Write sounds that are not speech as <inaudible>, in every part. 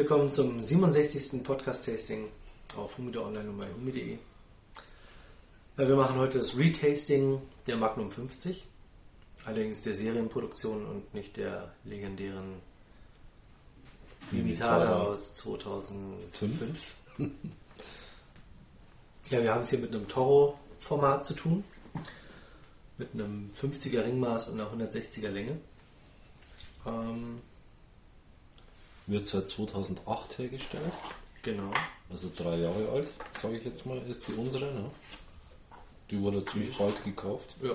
willkommen zum 67. Podcast-Tasting auf Humide Online und bei humide.de. Wir machen heute das Retasting der Magnum 50, allerdings der Serienproduktion und nicht der legendären Limitada aus 2005. <laughs> ja, wir haben es hier mit einem Toro-Format zu tun, mit einem 50er Ringmaß und einer 160er Länge. Ähm, wird seit 2008 hergestellt. Genau. Also drei Jahre alt, sage ich jetzt mal, ist die unsere. Ne? Die wurde ziemlich bald gekauft. Ja.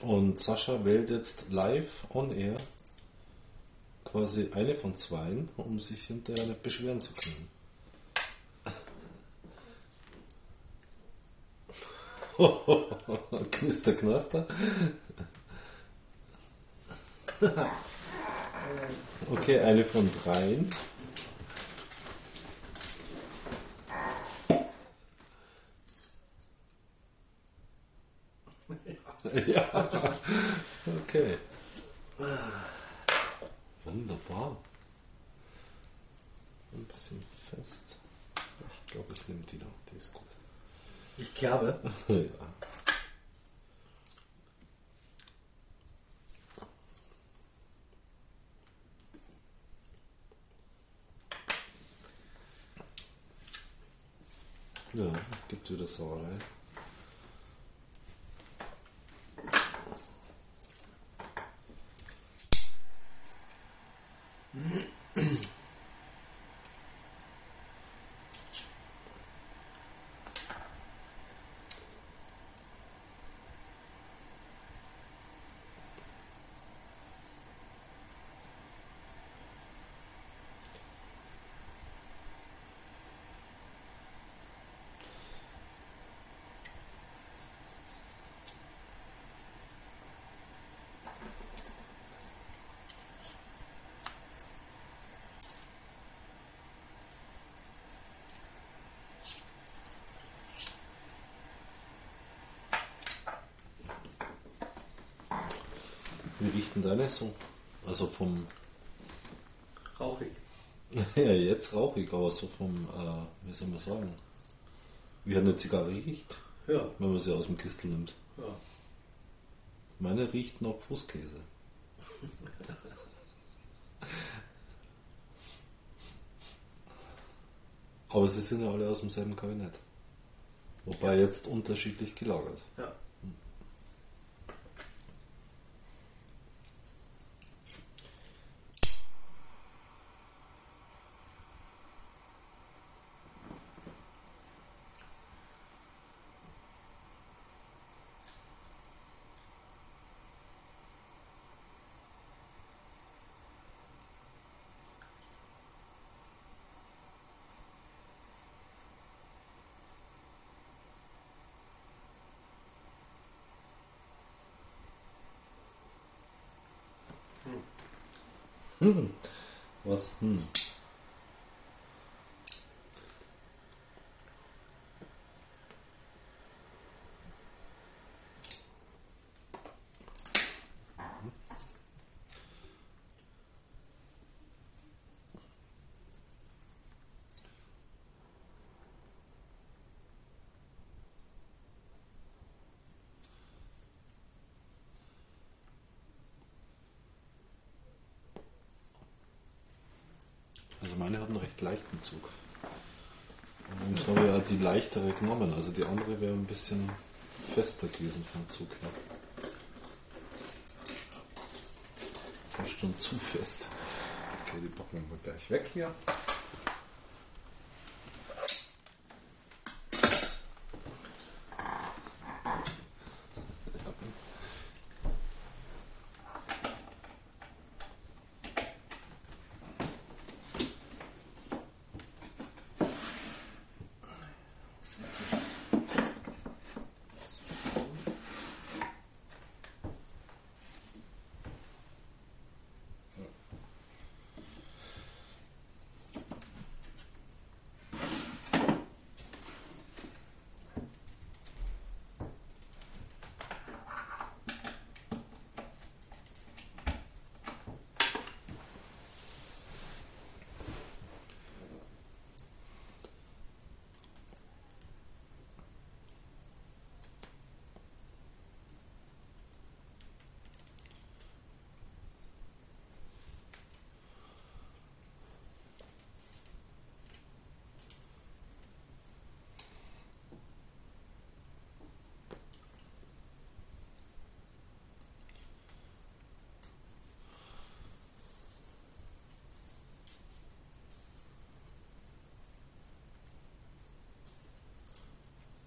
Und Sascha wählt jetzt live on air quasi eine von zweien, um sich hinterher nicht beschweren zu können. <laughs> knister, knaster. <laughs> Okay, eine von dreien. <laughs> ja. Okay. Wunderbar. Ein bisschen fest. Ich glaube, ich nehme die noch. Die ist gut. Ich glaube. <laughs> ja. Ja, gibt wieder Sauerei. Wie so? Also vom. Rauchig. <laughs> ja, jetzt rauchig, aber so vom, äh, wie soll man sagen? Wie eine Zigarre riecht, Ja. wenn man sie aus dem Kistel nimmt. ja. Meine riecht nach Fußkäse. <laughs> Aber sie sind ja alle aus demselben Kabinett. Wobei jetzt unterschiedlich gelagert. ja. Hm. Was? Hm. Also meine hat einen recht leichten Zug. Und jetzt habe ich ja die leichtere genommen. Also die andere wäre ein bisschen fester gewesen vom Zug her. Fast schon zu fest. Okay, die packen wir gleich weg hier.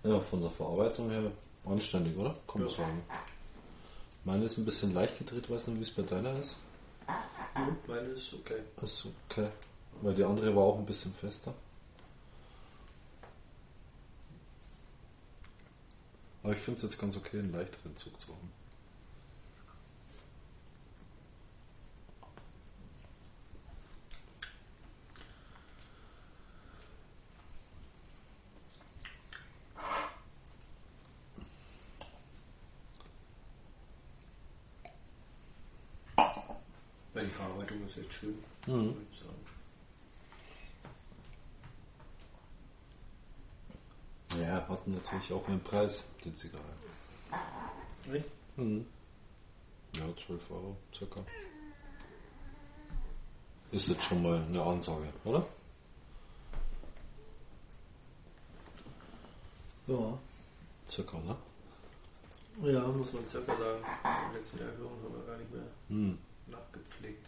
Ja, von der Verarbeitung her anständig, oder? Kann man Ja. sagen. Meine ist ein bisschen leicht gedreht, weiß nicht, wie es bei deiner ist. Hm, meine ist okay. Ist okay. Weil die andere war auch ein bisschen fester. Aber ich finde es jetzt ganz okay, einen leichteren Zug zu haben. Ja, die Verarbeitung ist echt schön, Mhm. Ja, hat natürlich auch einen Preis, die Zigarre. Echt? Mhm. Ja, 12 Euro circa. Ist jetzt schon mal eine Ansage, oder? Ja. Circa, ne? Ja, muss man circa sagen. Die letzten Erhöhungen haben wir gar nicht mehr Hm. nachgepflegt.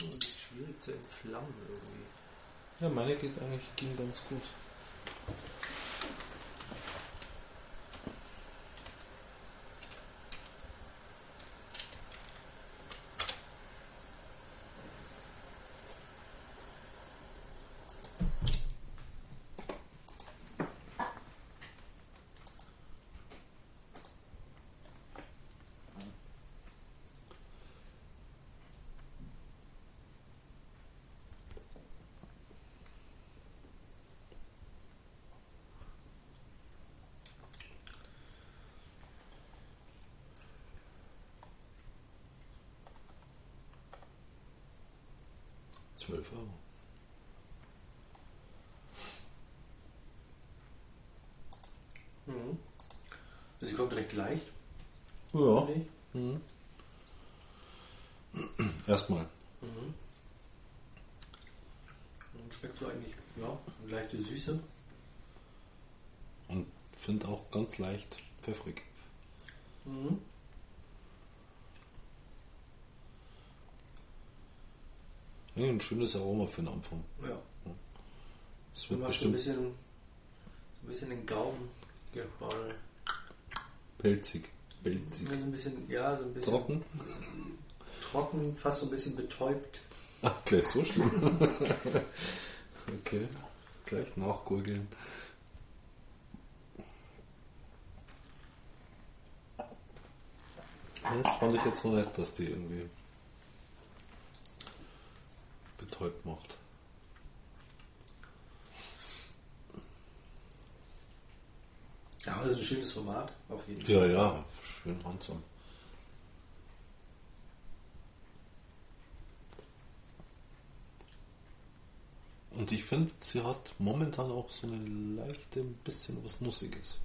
Oh, das ist schwierig zu entflammen irgendwie. Ja, meine geht eigentlich ging ganz gut. Zwölf Euro. Mhm. Also sie kommt recht leicht, Ja. Mhm. Erstmal. Mhm. Und schmeckt so eigentlich, ja, eine leichte Süße. Und finde auch ganz leicht pfeffrig. Mhm. Ja, ein schönes Aroma für den Anfang. Ja. Es Du wird machst so ein bestimmt bisschen, so ein bisschen den Gaumen gefallen. pelzig. Pelzig. Ja, so ein bisschen, ja, so ein bisschen Trocken? trocken, fast so ein bisschen betäubt. Ach, gleich so schlimm. <laughs> okay. Gleich nachgurgeln. Hm, fand ich jetzt noch nett, dass die irgendwie betäubt macht. Ja, aber das ist ein schönes Format, auf jeden Fall. Ja, ja, schön handsam. Und ich finde, sie hat momentan auch so eine leichte, ein bisschen was Nussiges.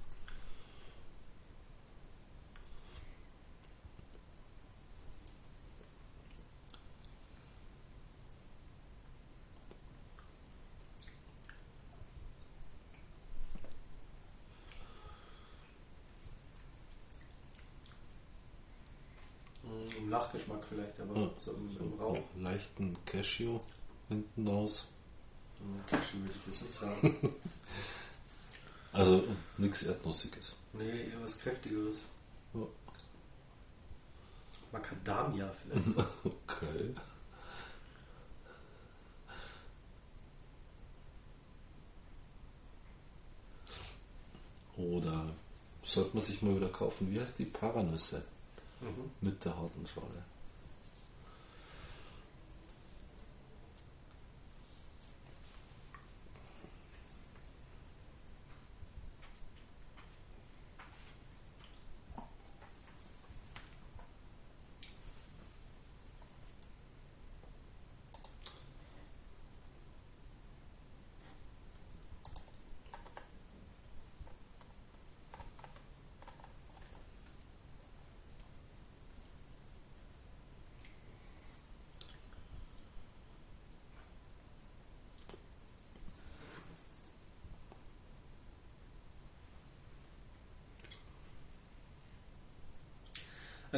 Mhm, Im Nachgeschmack vielleicht, aber Ja. so im, im Rauch. leichten Cashew hinten aus. Mhm, Cashew würde ich das nicht sagen. <laughs> Also nichts Erdnussiges. nee, eher was Kräftigeres. Ja. Macadamia vielleicht. <laughs> Okay. Oder sollte man sich mal wieder kaufen? Wie heißt die Paranüsse Mhm. mit der harten Schale?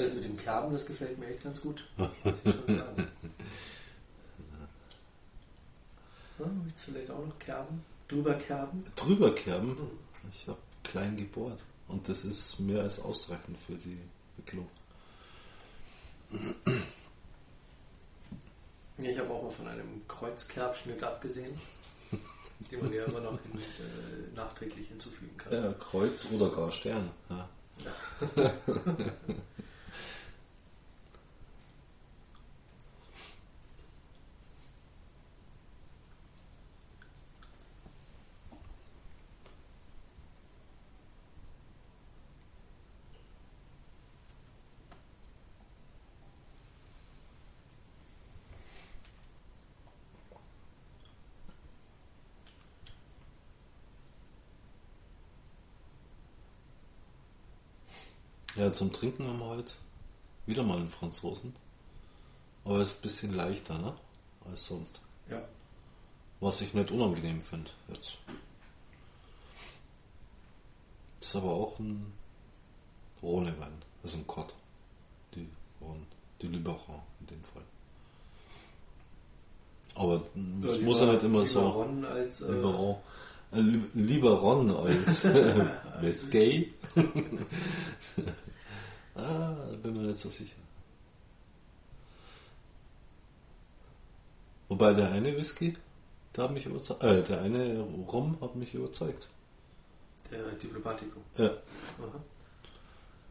Also mit dem Kerben, das gefällt mir echt ganz gut. Muss ich schon <laughs> sagen. Ja, willst du vielleicht auch noch kerben? Drüber kerben? Drüber kerben? Ich habe klein gebohrt. Und das ist mehr als ausreichend für die Wicklung. Ich habe auch mal von einem Kreuzkerbschnitt abgesehen, <laughs> den man ja immer noch hin, äh, nachträglich hinzufügen kann. Ja, Kreuz oder gar Stern. Ja. <laughs> Ja, zum Trinken haben wir heute wieder mal einen Franzosen. Aber er ist ein bisschen leichter, ne? Als sonst. Ja. Was ich nicht unangenehm finde jetzt. Ist aber auch ein Rhone-Wein. Also ein Cot. Die Rhone. Die Luberon in dem Fall. Aber es Ja, muss ja nicht immer so. Als, äh, Liberon. Äh, li- lieber Ron als <laughs> Whisky. <laughs> ah, da bin mir nicht so sicher. Wobei der eine Whisky, der hat mich überzeugt. Äh, der eine Rum hat mich überzeugt. Der Diplomatico. Ja, Aha.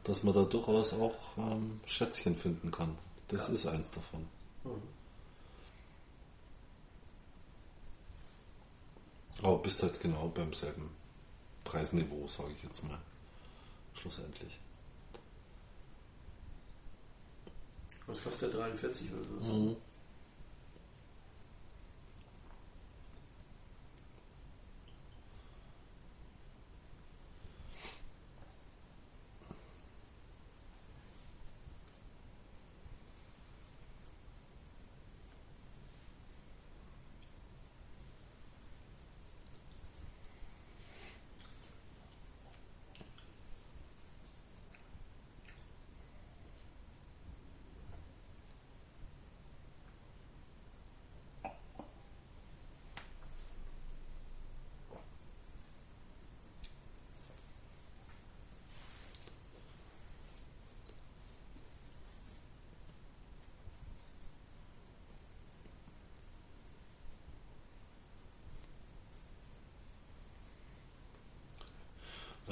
dass man da durchaus auch ähm, Schätzchen finden kann. Das Ja. ist eins davon. Mhm. Aber bist halt genau beim selben Preisniveau, sage ich jetzt mal. Schlussendlich. Was kostet der 43 oder so? Mhm.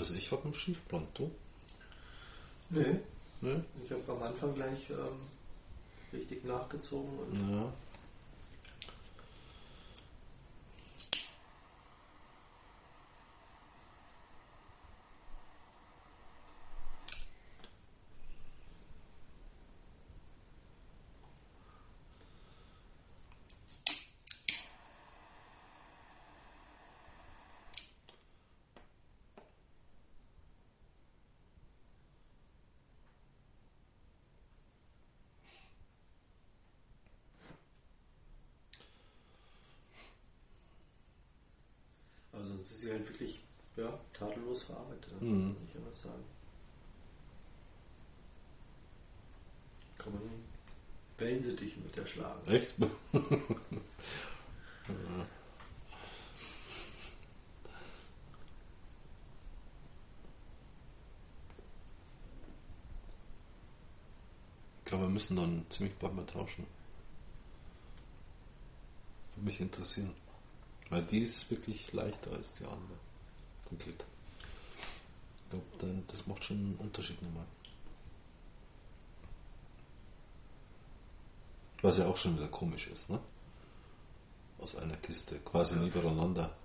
Also ich habe einen Schiefblond, du? Nee, Ne? ich habe am Anfang gleich ähm, richtig nachgezogen und Ja. Aber sonst ist sie halt wirklich ja, tadellos verarbeitet, ne? Mhm. kann ich anders sagen. Kann man Wellensittichen mit erschlagen. Echt? <laughs> Ich glaube, wir müssen dann ziemlich bald mal tauschen. Würde mich interessieren. Weil die ist wirklich leichter als die andere. Komplett. Ich glaube, dann- das macht schon einen Unterschied nochmal. Was ja auch schon wieder komisch ist, ne? Aus einer Kiste, quasi Ja. nebeneinander.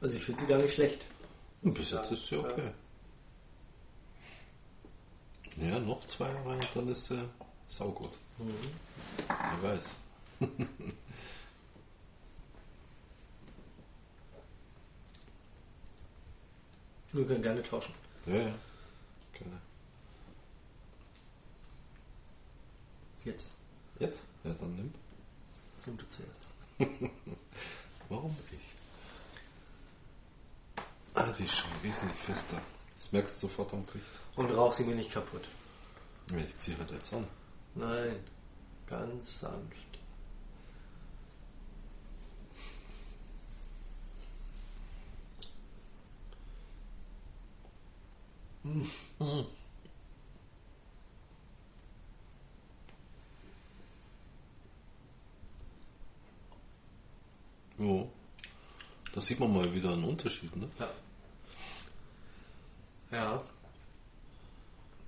Also ich finde sie gar nicht schlecht. Bis jetzt ist sie okay. Ja, noch zwei Jahre und dann ist sie saugut. Wer weiß. <laughs> Wir können gerne tauschen. Ja, ja. Gerne. Jetzt. Jetzt? Ja, dann nimm. Nimm du zuerst. <laughs> Warum ich? Ah, die ist schon wesentlich fester. Das merkst du sofort am Gewicht. Und rauch sie mir nicht kaputt. Ja, Ich ziehe halt jetzt an. Nein. Ganz sanft. Ja. Da sieht man mal wieder einen Unterschied, ne? Ja. Ja.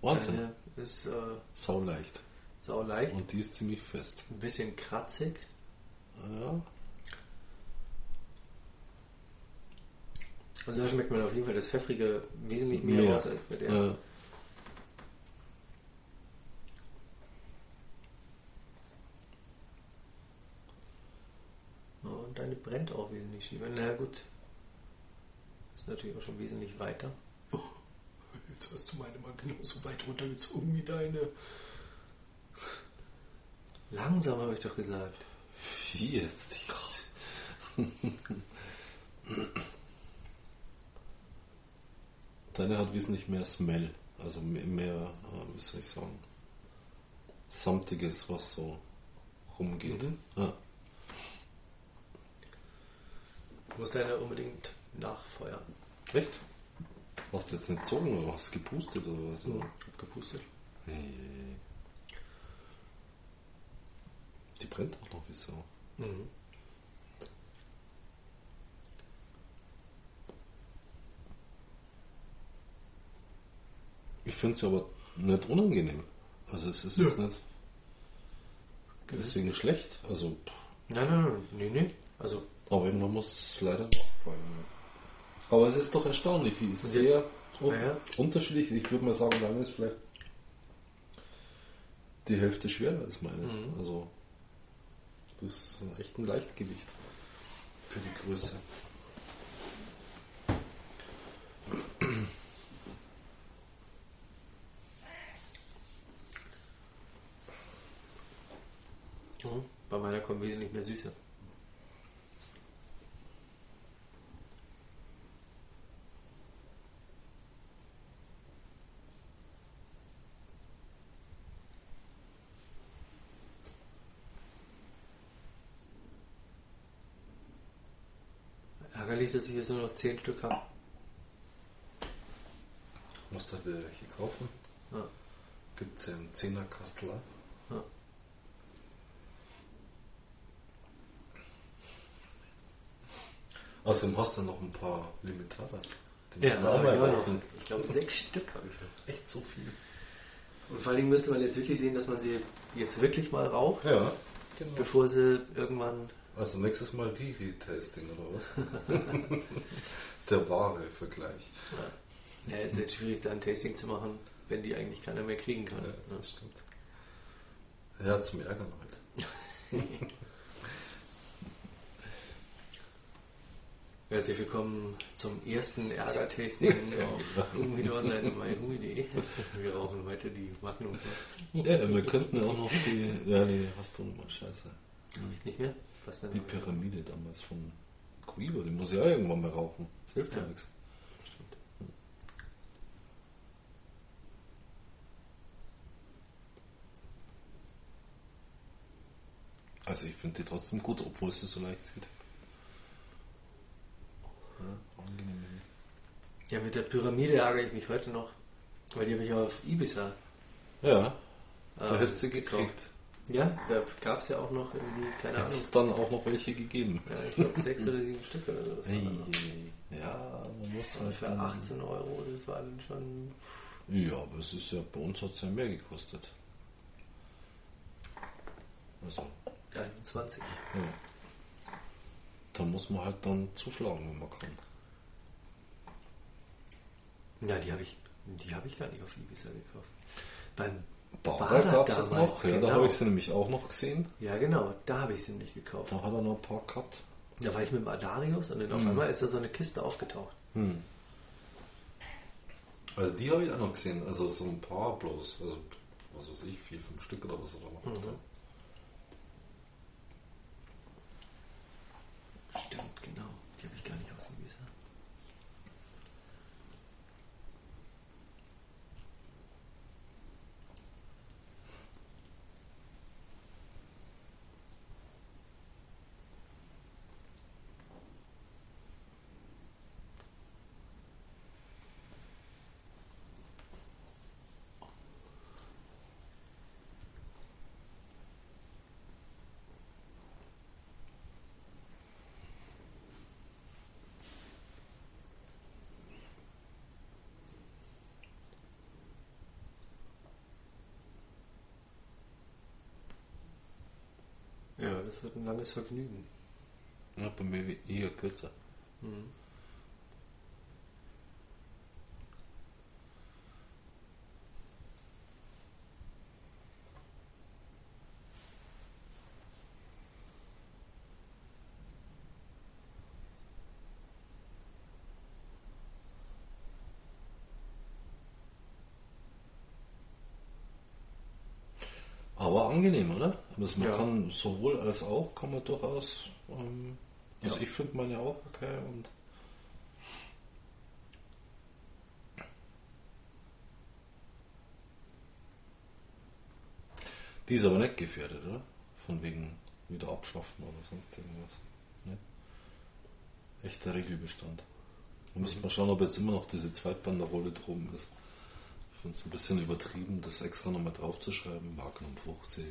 Wahnsinn. Deine ist äh, Sau leicht. sau leicht. Und die ist ziemlich fest. Ein bisschen kratzig. Ja. Und da schmeckt man auf jeden Fall das Pfeffrige wesentlich mehr, Mehr. raus als bei der. Äh, Ja, Und deine brennt auch wesentlich schiefer. Na ja, gut. Ist natürlich auch schon wesentlich weiter. Jetzt hast du meine mal genauso weit runtergezogen wie deine. Langsam habe ich doch gesagt. wie jetzt? Deine hat wesentlich mehr Smell. Also mehr, äh, wie soll ich sagen, samtiges, was so rumgeht. Mhm. Ja. Muss deine unbedingt nachfeuern. Echt? Hast du jetzt nicht gezogen oder hast du gepustet oder was? So, hab gepustet. Hey. Die brennt auch noch wie Sau. Mhm. Ich finde es aber nicht unangenehm. Also es ist jetzt nicht deswegen schlecht. Also, Nein, nein, nein, nee, nee. Also, aber irgendwann muss es leider nachfallen. ja. Aber es ist doch erstaunlich, wie es sehr un- ja. unterschiedlich. Ich würde mal sagen, deine ist vielleicht die Hälfte schwerer als meine. Mhm. Also das ist ein echt ein Leichtgewicht für die Größe. <clears throat> bei meiner kommt wesentlich mehr Süße. Ärgerlich, dass ich jetzt nur noch 10 Stück habe. Musst du halt wieder welche kaufen. Ja. Gibt es ja einen 10er Kastel. Ja. Außerdem hast du noch ein paar Limitadas. Ja, ich, ich glaube, sechs Stück habe ich. Echt so viel. Und vor allen Dingen müsste man jetzt wirklich sehen, dass man sie jetzt wirklich mal raucht, Ja, genau. bevor sie irgendwann. Also nächstes Mal Riri-Tasting oder was? <laughs> Der wahre Vergleich. Ja, ist jetzt schwierig, da ein Tasting zu machen, wenn die eigentlich keiner mehr kriegen kann. Ja, das stimmt. Ja, zum Ärgern halt. <laughs> Herzlich willkommen zum ersten Ärger-Tasting <laughs> auf Humide Online und myhumi.de. Wir rauchen heute die Magnum 50. Ja, wir könnten ja auch noch die. Ja, nee, hast du nochmal Scheiße. Ich nicht mehr? Was denn? Die Pyramide damals von Coibo, die muss ich auch irgendwann mal rauchen. Das hilft ja, Ja. nichts. Stimmt. Also ich finde die trotzdem gut, obwohl es so leicht geht. Ja, angenehm. Ja, mit der Pyramide ärgere ich mich heute noch, weil die habe ich auf Ibiza. Ja, da ähm, hast du gekriegt. Ja, da gab es ja auch noch irgendwie, keine Hat Ahnung. es dann auch noch welche gegeben? Ja, ich glaube sechs oder sieben Stück oder so. Das war Hey, ja, man muss Aber halt für dann- 18 Euro, das war dann schon. Ja, aber es ist ja, bei uns hat es ja mehr gekostet. Also, 21. ja. Da muss man halt dann zuschlagen, wenn man kann. Ja, die habe ich, die habe ich gar nicht auf Ibiza gekauft. Beim Bader gab es noch. Ja, da genau. habe ich sie nämlich auch noch gesehen. Ja, genau, da habe ich sie nicht gekauft. Da hat er noch ein paar gehabt. Da war ich mit dem Adarius und dann auf einmal ist da so eine Kiste aufgetaucht. Hm. Also die habe ich auch noch gesehen. Also so ein paar bloß. Also was weiß ich, vier, fünf Stück oder was er da noch hatte. Stimmt, genau. Die habe ich gar nicht aus Ibiza. Ja, das wird ein langes Vergnügen. Ja, bei mir eher kürzer. Mhm. Aber angenehm, oder? Also man Ja. kann sowohl als auch, kann man durchaus. Ähm, also Ja. ich finde meine auch okay und die ist aber nicht gefährdet, oder? Von wegen wieder abschaffen oder sonst irgendwas. Ne? Echter Regelbestand. Da müssen wir schauen, ob jetzt immer noch diese Zweitbanderrolle drum ist. Ich finde es ein bisschen übertrieben, das extra nochmal draufzuschreiben. Magnum 50.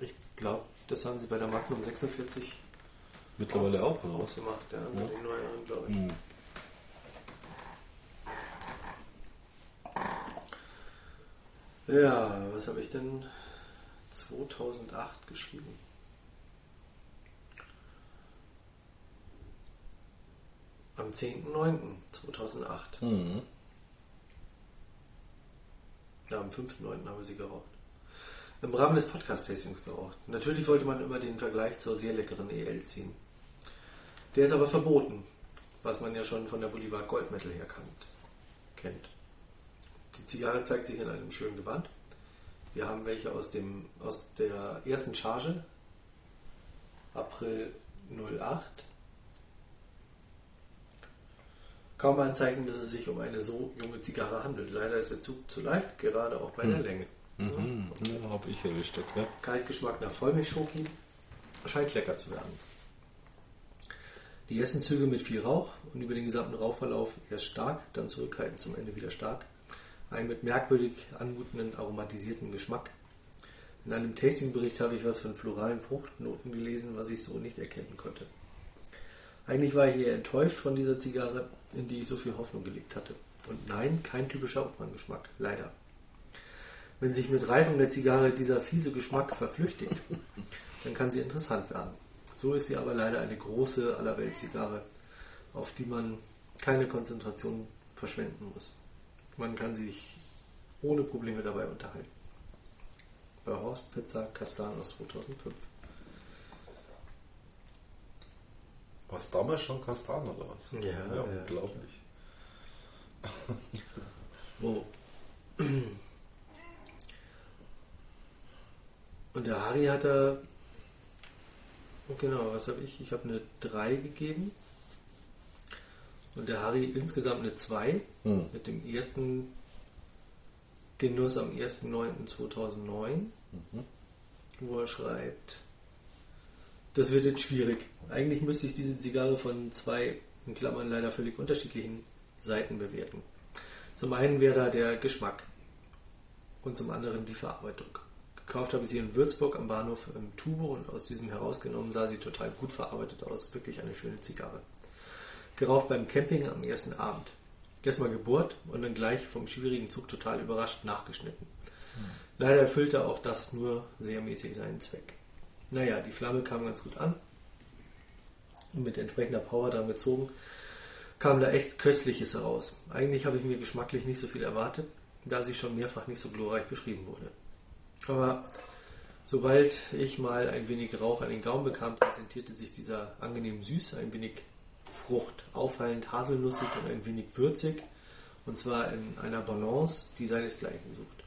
Ich glaube, das haben sie bei der Magnum 46 Mittlerweile auch, oder was? gemacht, ja, Ja. den neueren, glaube ich. Hm. Ja, was habe ich denn 2008 geschrieben? Am 10.09.2008. Mhm. Ja, am 5.9. haben wir sie geraucht. Im Rahmen des Podcast-Tastings geraucht. Natürlich wollte man immer den Vergleich zur sehr leckeren EL ziehen. Der ist aber verboten, was man ja schon von der Bolivar Goldmetal her kannt, kennt. Die Zigarre zeigt sich in einem schönen Gewand. Wir haben welche aus, dem, aus der ersten Charge, April 08. Kaum ein Zeichen, dass es sich um eine so junge Zigarre handelt. Leider ist der Zug zu leicht, gerade auch bei der Länge. Mhm. Ja, habe ich erwischt, okay. Kaltgeschmack nach Vollmilchschoki. Scheint lecker zu werden. Die ersten Züge mit viel Rauch und über den gesamten Rauchverlauf erst stark, dann zurückhaltend zum Ende wieder stark. Ein mit merkwürdig anmutenden aromatisierten Geschmack. In einem Tastingbericht habe ich was von floralen Fruchtnoten gelesen, was ich so nicht erkennen konnte. Eigentlich war ich eher enttäuscht von dieser Zigarre, in die ich so viel Hoffnung gelegt hatte. Und nein, kein typischer Obmann-Geschmack, leider. Wenn sich mit Reifung der Zigarre dieser fiese Geschmack verflüchtigt, <laughs> dann kann sie interessant werden. So ist sie aber leider eine große Allerwelt-Zigarre, auf die man keine Konzentration verschwenden muss. Man kann sich ohne Probleme dabei unterhalten. Bei Horst Pizza Kastan aus 2005. War es damals schon Kastan oder was? Ja, ja ja, unglaublich. Oh. Und der Harry hat da. Genau, was habe ich? Ich habe eine 3 gegeben. Und der Harry insgesamt eine 2. Hm. Mit dem ersten Genuss am 1.9.2009. Wo er schreibt. Das wird jetzt schwierig. Eigentlich müsste ich diese Zigarre von zwei, in Klammern leider völlig unterschiedlichen Seiten bewerten. Zum einen wäre da der Geschmack und zum anderen die Verarbeitung. Gekauft habe ich sie in Würzburg am Bahnhof im Tubo und aus diesem herausgenommen sah sie total gut verarbeitet aus. Wirklich eine schöne Zigarre. Geraucht beim Camping am ersten Abend. Erstmal gebohrt und dann gleich vom schwierigen Zug total überrascht nachgeschnitten. Leider erfüllte auch das nur sehr mäßig seinen Zweck. Naja, die Flamme kam ganz gut an und mit entsprechender Power dran gezogen kam da echt Köstliches heraus. Eigentlich habe ich mir geschmacklich nicht so viel erwartet, da sie schon mehrfach nicht so glorreich beschrieben wurde. Aber sobald ich mal ein wenig Rauch an den Gaumen bekam, präsentierte sich dieser angenehm süß, ein wenig Frucht, auffallend haselnussig und ein wenig würzig. Und zwar in einer Balance, die seinesgleichen sucht.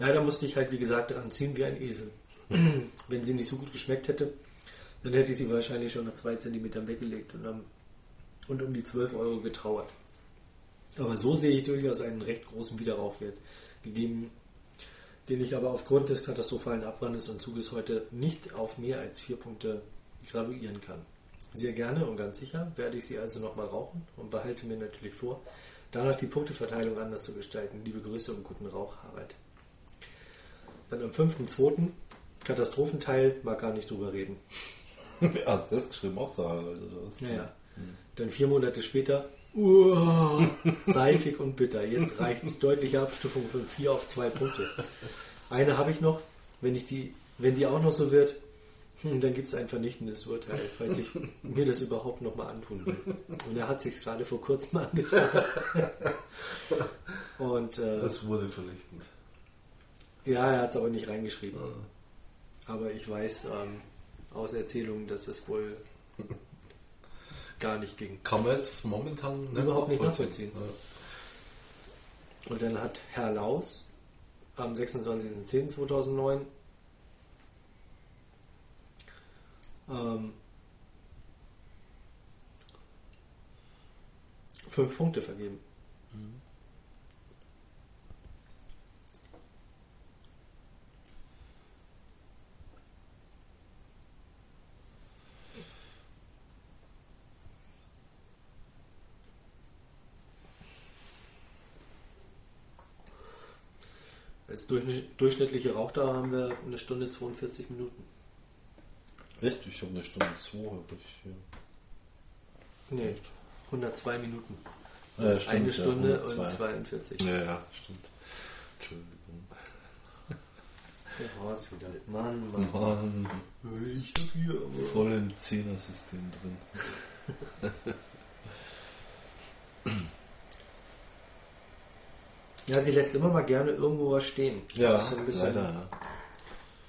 Leider musste ich halt, wie gesagt, daran ziehen wie ein Esel. <clears throat> Wenn sie nicht so gut geschmeckt hätte, dann hätte ich sie wahrscheinlich schon nach zwei Zentimetern weggelegt und, am, und um die 12 Euro getrauert. Aber so sehe ich durchaus einen recht großen Wiederrauchwert gegeben, den ich aber aufgrund des katastrophalen Abbrandes und Zuges heute nicht auf mehr als vier Punkte graduieren kann. Sehr gerne und ganz sicher werde ich sie also nochmal rauchen und behalte mir natürlich vor, danach die Punkteverteilung anders zu gestalten. Liebe Grüße und guten Rauch, Harald. Dann am 5.2. Katastrophenteil, mag gar nicht drüber reden. <laughs> ja, das geschrieben auch so. Also das. Ja, ja. Dann vier Monate später, uah, <laughs> seifig und bitter. Jetzt reicht es. Deutliche Abstufung von 4 auf 2 Punkte. Eine habe ich noch. Wenn, ich die, wenn die auch noch so wird, hm, dann gibt es ein vernichtendes Urteil, falls ich mir das überhaupt noch mal antun will. Und er hat sich gerade vor kurzem angeschaut. <laughs> Und, äh, Das wurde vernichtend. Ja, er hat es aber nicht reingeschrieben. Aber ich weiß ähm, aus Erzählungen, dass es wohl gar nicht ging. Kann man es momentan Überhaupt nicht nachvollziehen. Und dann hat Herr Laus am 26.10.2009 ähm, fünf Punkte vergeben. Als durchschnitt- durchschnittliche Rauchdauer haben wir eine Stunde 42 Minuten. Echt? Ich habe eine Stunde zwei. Hab ich hier. Nee, 102 Minuten. Ja, Das ist stimmt, eine ja, Stunde 102. und 42. Ja, ja, stimmt. Entschuldigung. Der Horst wieder. Mann, Mann. Mann, Ich hab hier aber. voll im Zehner-System drin. <laughs> Ja, sie lässt immer mal gerne irgendwo was stehen. Ja, das ist, ein bisschen, leider, ja.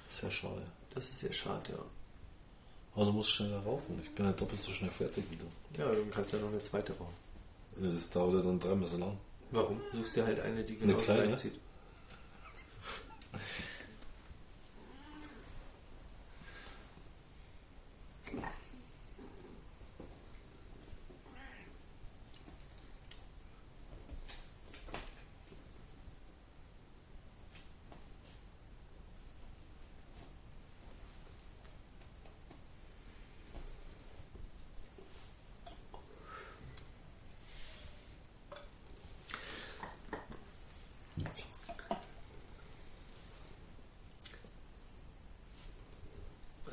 Sehr schade. Das ist sehr schade, ja. Aber du musst schneller rauchen. Ich bin ja doppelt so schnell fertig wie du. Ja, du kannst ja noch eine zweite rauchen. Ja, Das dauert ja dann dreimal so lang. Warum? Suchst dir halt eine, die Eine genau kleine? gleich zieht.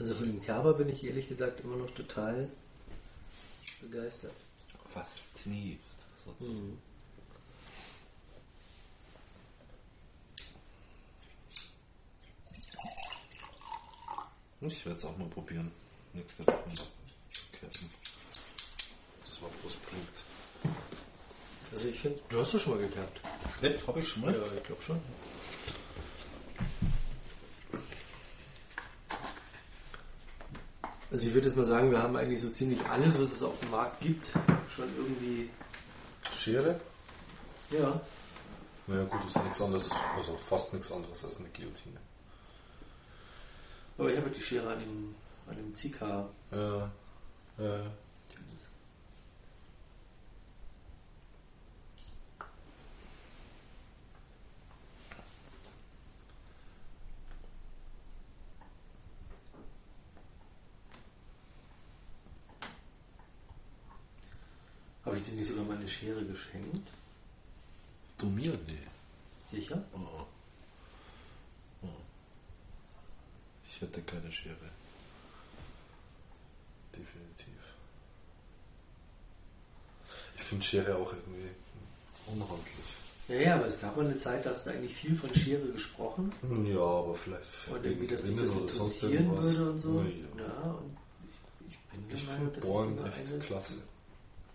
Also von dem Kerber bin ich ehrlich gesagt immer noch total begeistert. Fasziniert. sozusagen. Ich werde es auch mal probieren. Nächste Woche. Kerzen. Das war bloß Blut. Also ich finde, du hast doch schon mal gekerbt. Echt? Habe ich schon mal? Ja, ich glaube schon. Also ich würde jetzt mal sagen, wir haben eigentlich so ziemlich alles, was es auf dem Markt gibt, schon irgendwie. Schere? Ja. Naja gut, das ist nichts anderes, also fast nichts anderes als eine Guillotine. Aber ich habe halt die Schere an dem, an dem Zika. Ja. Äh, Habe ich dir meine Schere geschenkt? du mir? Nee. Sicher? Oh. Oh. Ich hätte keine Schere. Definitiv. Ich finde Schere auch irgendwie unhandlich. Ja, ja, aber es gab mal eine Zeit, da hast du eigentlich viel von Schere gesprochen Ja, aber vielleicht. und irgendwie, dass dich das interessieren würde und so. Na Ja, ja. und ich, ich bin Ich finde Bohren echt eine, klasse.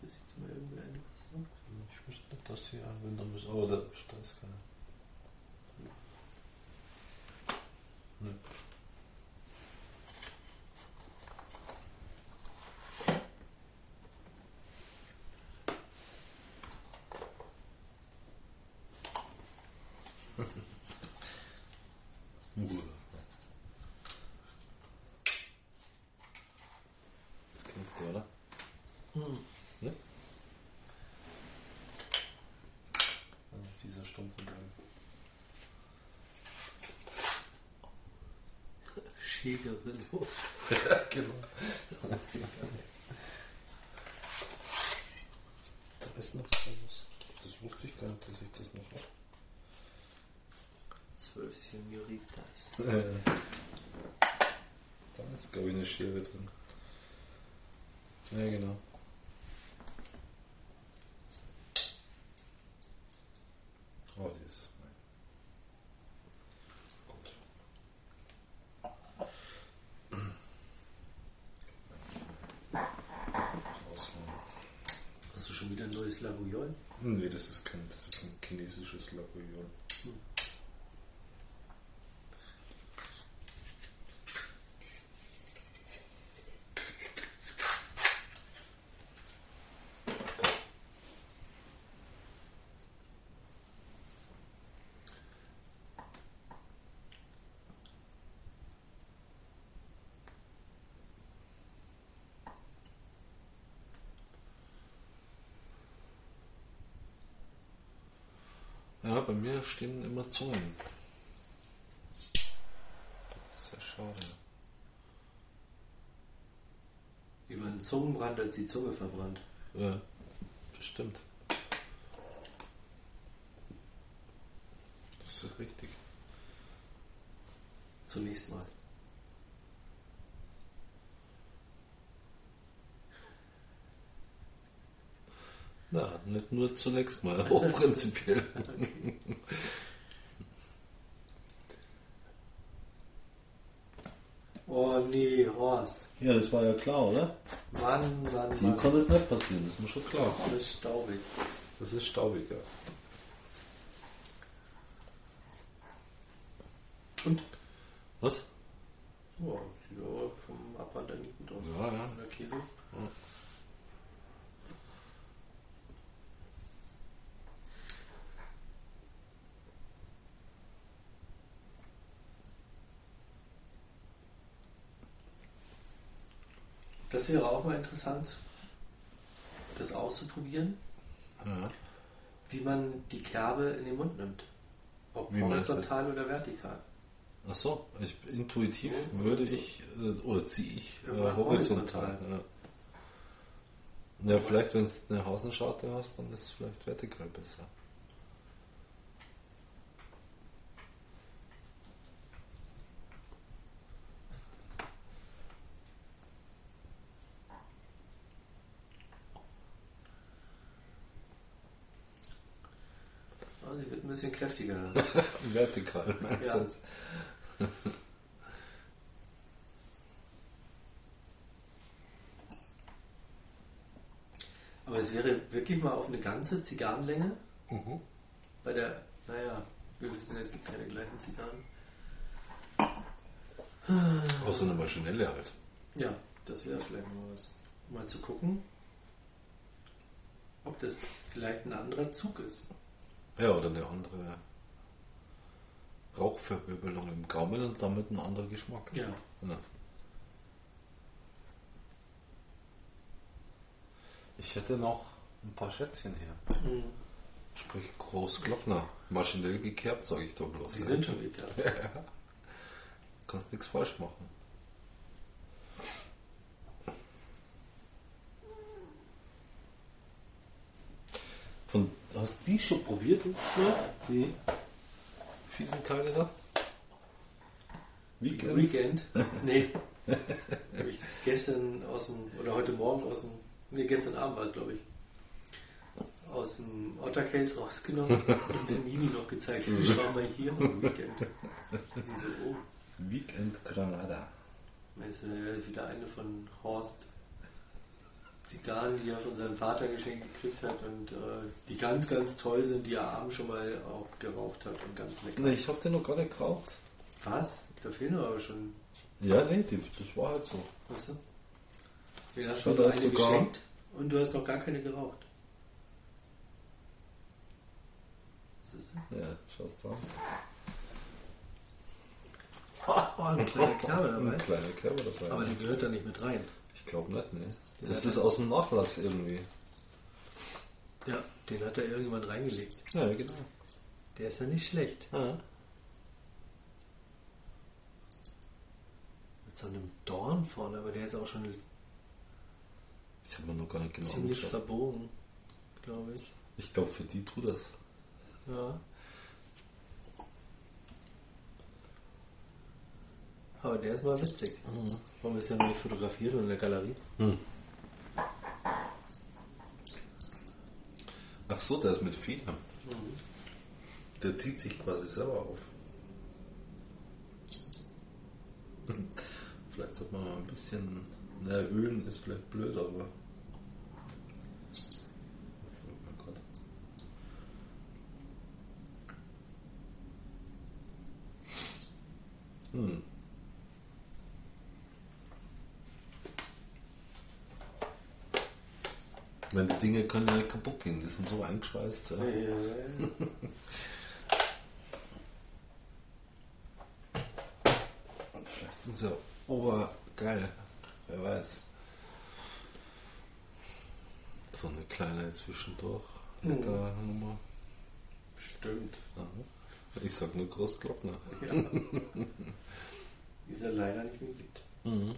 Dass ich mal irgendwie eine Dass hier anwenden muss, aber da, da ist keine. Ne. Das kennst du, oder? Hm. Ne? Ja, dieser stumpfe Gang. Schägerin. <laughs> Ja, genau. Da ist noch was. Das wusste ich gar nicht, dass ich das noch habe. Zwölf Senioritas. Da ist, glaube ich, eine Schere drin. Ja, genau. Oh, die ist. Gut. Raushauen. Hast du schon wieder ein neues Laguiol? Nee, das ist kein, das ist ein chinesisches Laguiol. Ja, bei mir stehen immer Zungen. Das ist ja schade. Über einen Zungenbrand, als die Zunge verbrannt. Ja, bestimmt. Das ist richtig. Zunächst mal. Na, nicht nur zunächst mal, auch prinzipiell. Oh nee, Horst. Ja, das war ja klar, oder? Mann, Mann, Die Mann. konnte es nicht passieren, das ist mir schon klar. Alles staubig. Das ist staubiger. Und? Was? Ja, sieht aber vom Abwand eigentlich gut aus. Ja, ja. Der Käse. Das wäre auch mal interessant, das auszuprobieren, Ja. wie man die Kerbe in den Mund nimmt. Ob Wie horizontal oder vertikal. Ach so, ich, intuitiv würde ich, äh, oder ziehe ich äh, horizontal. horizontal. Ja. ja, vielleicht wenn du eine Außenscharte hast, dann ist es vielleicht vertikal besser. Also, sie wird ein bisschen kräftiger. Vertikal, meinst Ja. jetzt? Aber es wäre wirklich mal auf eine ganze Zigarrenlänge Mhm. bei der, naja, wir wissen ja, es gibt keine gleichen Zigarren. Außer eine maschinelle halt. Ja, das wäre vielleicht mal was. Mal zu gucken, ob das vielleicht ein anderer Zug ist. Ja, oder eine andere Rauchverwirbelung im Gaumen und damit ein anderer Geschmack. Ja. Ja. Ich hätte noch ein paar Schätzchen hier. Mhm. Sprich Großglockner. Maschinell gekerbt, sage ich doch bloß. Sie ja. sind schon gekerbt. <laughs> Ja. Kannst nichts falsch machen. Von, hast du die schon probiert? Die fiesen Teile da? Weekend? Weekend? <laughs> Nee. Habe ich gestern aus dem, oder heute Morgen aus dem, nee, gestern Abend war es, glaube ich, aus dem Ottercase rausgenommen und den Nini noch gezeigt. Schau mal hier am Weekend. Diese, oh, Weekend Granada. das ist wieder eine von Horst Zitaten, die er von seinem Vater geschenkt gekriegt hat und äh, die ganz, ganz toll sind, die er abends schon mal auch geraucht hat und ganz lecker. Nee, ich hab den noch gar nicht geraucht. Was? Da fehlen aber schon. Ja, nee, die, das war halt so. Weißt du? Den hast du eine sogar- geschenkt und du hast noch gar keine geraucht. Was ist das? Ja, schau's da. Oh, ein kleiner Kerl Ein kleiner Kerl dabei. Aber die gehört da nicht mit rein. ich glaube nicht, ne. Das ist aus dem Nachlass irgendwie. Ja, den hat er irgendwann reingelegt. Ja, genau. Der ist ja nicht schlecht. Ja. Mit so einem Dorn vorne, aber der ist auch schon Ich habe mir noch gar nicht genau ziemlich angeschaut. verbogen, glaube ich. Ich glaube, für die tut das. Ja. Aber der ist mal witzig. Warum ist der noch nicht fotografiert in der Galerie? Ach so, der ist mit Federn. Der zieht sich quasi selber auf. Vielleicht sollte man mal ein bisschen. Na, ölen ist vielleicht blöd, aber. Oh mein Gott. Hm. Ich meine, die Dinge können ja nicht kaputt gehen, die sind so eingeschweißt. Ja. <laughs> Und vielleicht sind sie obergeil, wer weiß. So eine kleine zwischendurch. Lecker Nummer. Stimmt. Aha. Ich sag nur Großglockner. Ja. <laughs> Ist er leider nicht mehr gibt. Mhm.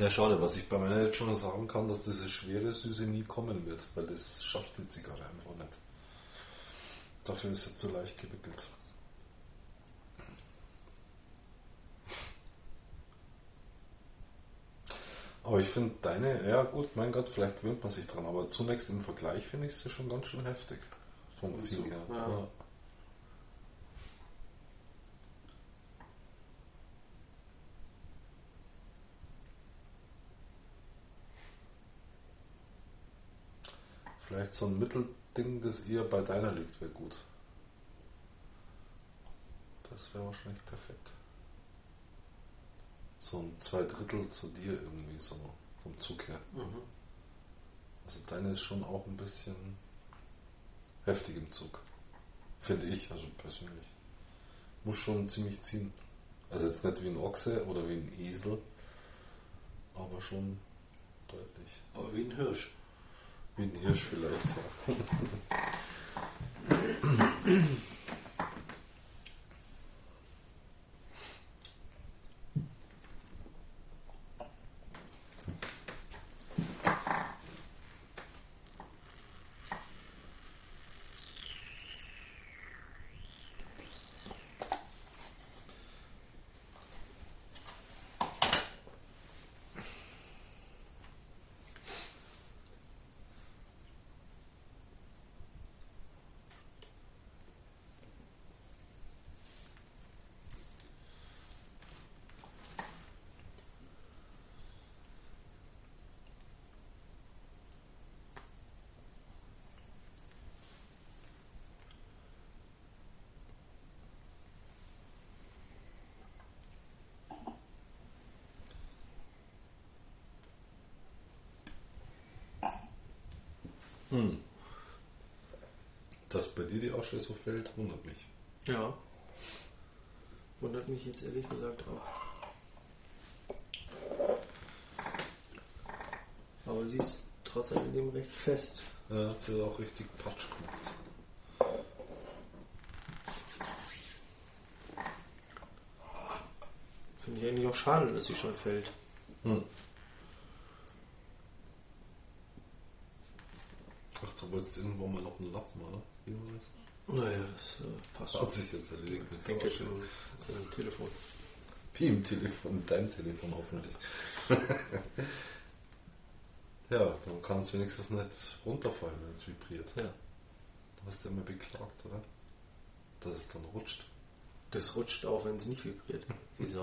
Ja, schade, was ich bei meiner jetzt schon sagen kann, dass diese schwere Süße nie kommen wird, weil das schafft die Zigarre einfach nicht. Dafür ist sie zu leicht gewickelt. Aber ich finde deine, ja gut, mein Gott, vielleicht gewöhnt man sich dran, aber zunächst im Vergleich finde ich sie schon ganz schön heftig. Vom Ziel her. ja. Ja. Vielleicht so ein Mittelding, das eher bei deiner liegt, wäre gut. Das wäre wahrscheinlich perfekt. So ein zwei Drittel zu dir irgendwie, so vom Zug her. Mhm. Also deine ist schon auch ein bisschen heftig im Zug. Finde ich, also persönlich. Muss schon ziemlich ziehen. Also jetzt nicht wie ein Ochse oder wie ein Esel, aber schon deutlich. Aber wie ein Hirsch. Wie ein Hirsch vielleicht, <clears throat> <clears throat> Hm. Dass bei dir die Asche so fällt, wundert mich. Ja. Wundert mich jetzt ehrlich gesagt auch. Aber sie ist trotz alledem recht fest. Ja, die hat auch richtig Patsch gemacht. Finde ich eigentlich auch schade, dass sie schon fällt. Hm. Ach, du wolltest irgendwo mal noch einen Lappen, oder? Wie war das? Naja, das äh, passt Hat schon. sich jetzt erledigt mit Hängt jetzt im, im Telefon. Wie im Telefon, dein Telefon hoffentlich. <laughs> ja, dann kann es wenigstens nicht runterfallen, wenn es vibriert. Ja. Du hast ja immer beklagt, oder? Dass es dann rutscht. Das rutscht auch, wenn es nicht vibriert. Wie <laughs>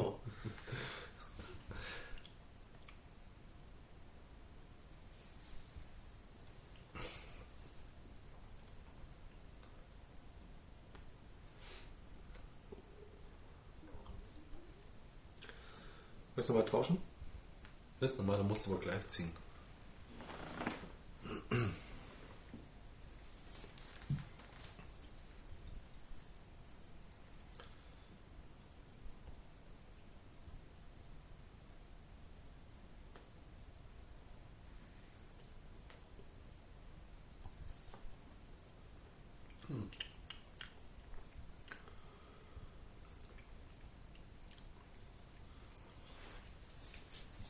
Sau. Willst du mal tauschen? Du, normal, da musst du aber gleich ziehen.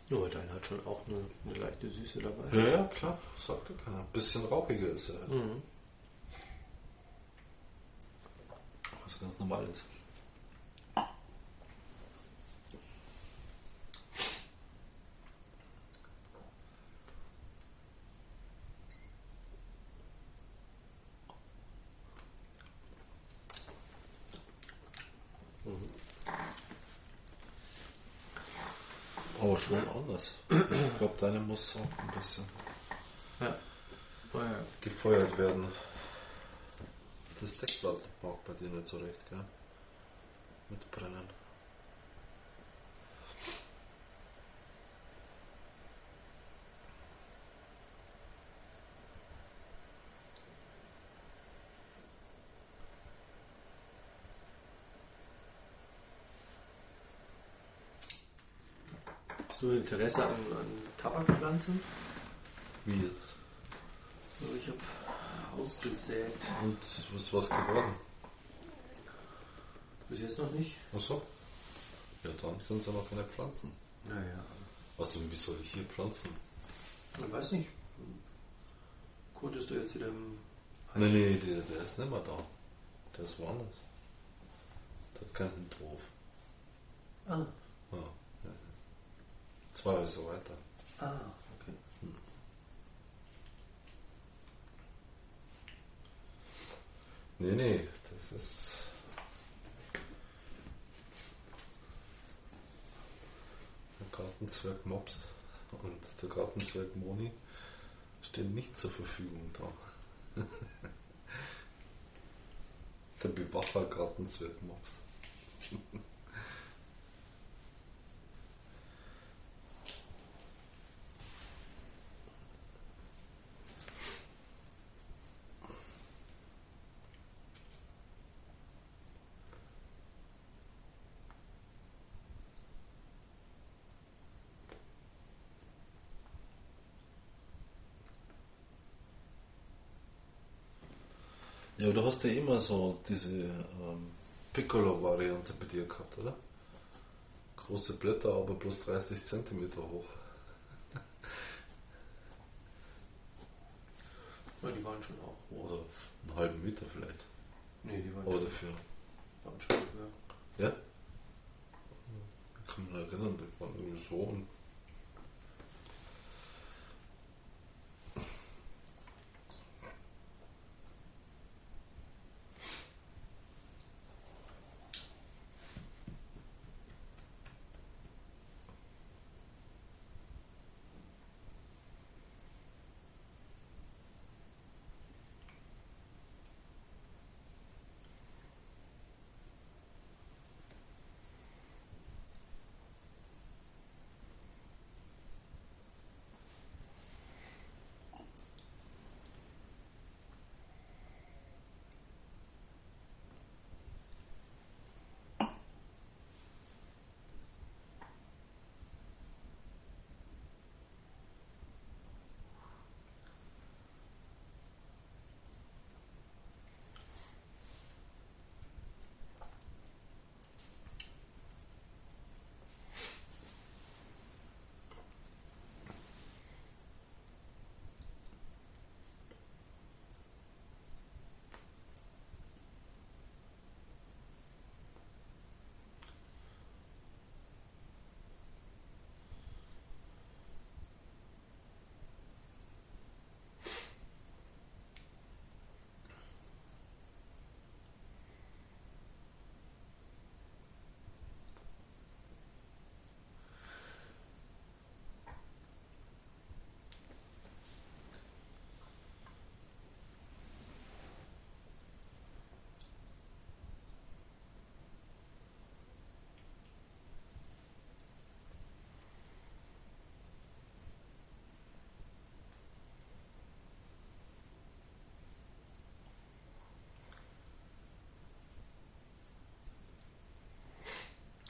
Ja, aber dein hat schon auch eine, eine leichte Süße dabei. Ja, ja, klar, sagte keiner. Ein bisschen rauchiger ist er. halt. Mhm. Was ganz normal ist. Aber schon anders. Deine muss auch ein bisschen Ja. Oh, ja. gefeuert werden. Das Deckblatt mag bei dir nicht so recht, gell? Mit du Interesse an, an Tabakpflanzen? Wie jetzt? Also ich habe ausgesät. Und ist was geworden. Bis jetzt noch nicht. Achso. Ja, dann sind es ja noch keine Pflanzen. Naja. Also, wie soll ich hier pflanzen? Ich weiß nicht. Konntest du jetzt wieder im. Nee, nee, der, der ist nicht mehr da. Der ist woanders. Der hat keinen drauf. Ah, Ja. Zwei Häuser weiter. ah, okay. Nee, nee, das ist. Der Gartenzwerg Mops und der Gartenzwerg Moni stehen nicht zur Verfügung da. <laughs> der Bewacher Gartenzwerg Mops. <laughs> Ja, du hast ja immer so diese ähm, Piccolo-Variante bei dir gehabt, oder? Große Blätter, aber bloß 30 cm hoch. Ja, die waren schon auch. Oder einen halben Meter vielleicht. Nee, die waren, Aber schon, dafür. waren schon höher. Ja? Ich kann mich erinnern, die waren irgendwie so und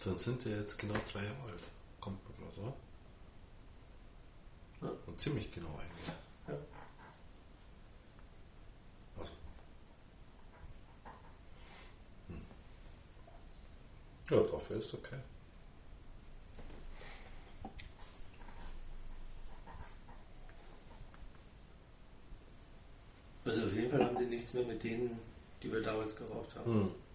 Dann sind die jetzt genau drei Jahre alt. Kommt mir gerade, oder? Ja. Und ziemlich genau eigentlich. Ja. Also. Hm. Ja, dafür ist okay. Also auf jeden Fall haben sie nichts mehr mit denen, die wir damals geraucht haben. Hm.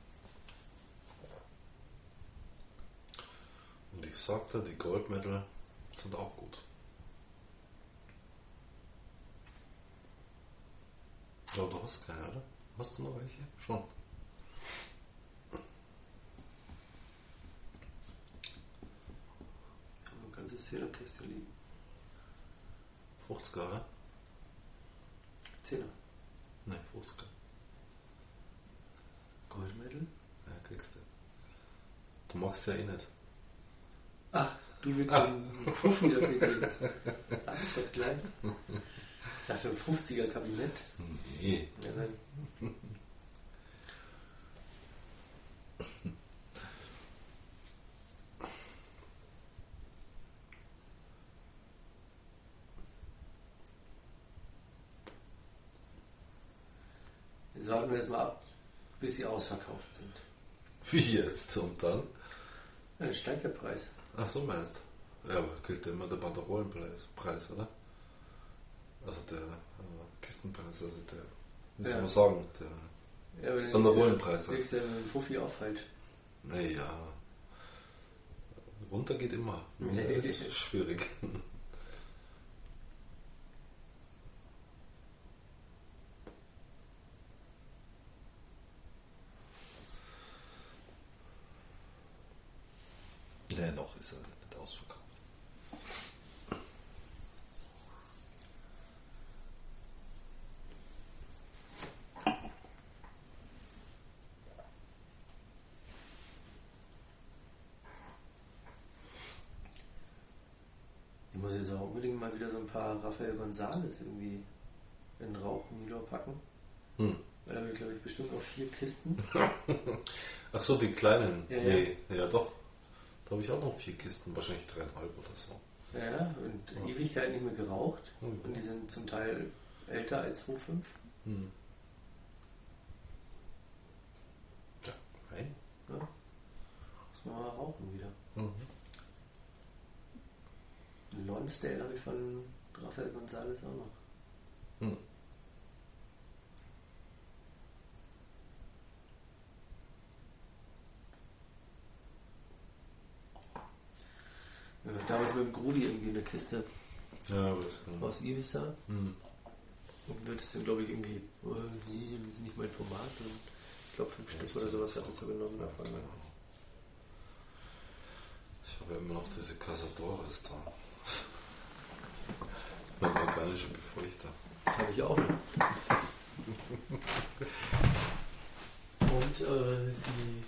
Und ich sagte, die Goldmedal sind auch gut. Aber du hast keine, oder? Hast du noch welche? Schon. Haben wir ein ganzes Zehnerkästchen liegen. 50er, oder? Zehner. Ne, 50er. Goldmedal? Ja, kriegst du. Du magst ja eh nicht. Ach, du willst den Fuffi dafür geben. Sag es doch gleich. Ich dachte, ein 50er Kabinett. Nee. Ja, nein. Jetzt warten wir erstmal ab, bis sie ausverkauft sind. Wie jetzt? Und dann? Dann steigt der Preis. Ach so meinst du? Ja, aber gilt ja immer der Banderolenpreis, Preis, oder? Also der äh, Kistenpreis, also der, wie soll Ja. man sagen, der, Ja, aber Banderolenpreis. du ja mit dem Fuffi auch falsch. naja, runter geht immer. Nee. Das ist schwierig. <laughs> Nee, noch ist er nicht ausverkauft. Ich muss jetzt auch unbedingt mal wieder so ein paar Rafael González irgendwie in Rauchmilo packen. Hm. Weil da habe ich, glaube ich, bestimmt auch vier Kisten. <laughs> Ach so, die kleinen. Ja, ja. nee, ja doch. Da habe ich auch noch vier Kisten, wahrscheinlich dreieinhalb oder so. Ja, und Ja. Ewigkeit nicht mehr geraucht. Mhm. Und die sind zum Teil älter als 2,5. Hm. Ja, nein. Ja. Muss man mal rauchen wieder. Mhm. Lonsdale habe ich von Rafael González auch noch. Hm. Ja, damals mit dem Grudi irgendwie eine Kiste Ja, nicht. aus Ibiza. Hm. Und wird es dann, glaube ich, irgendwie, oh, nee, das ist nicht mein Format. Und ich glaube, fünf Stück oder sowas hattest du genommen Ja, davon. keine Ahnung. Ich habe ja immer noch diese Casadores da. <laughs> Mein organischer Befeuchter. Habe ich auch. <laughs> Und äh, die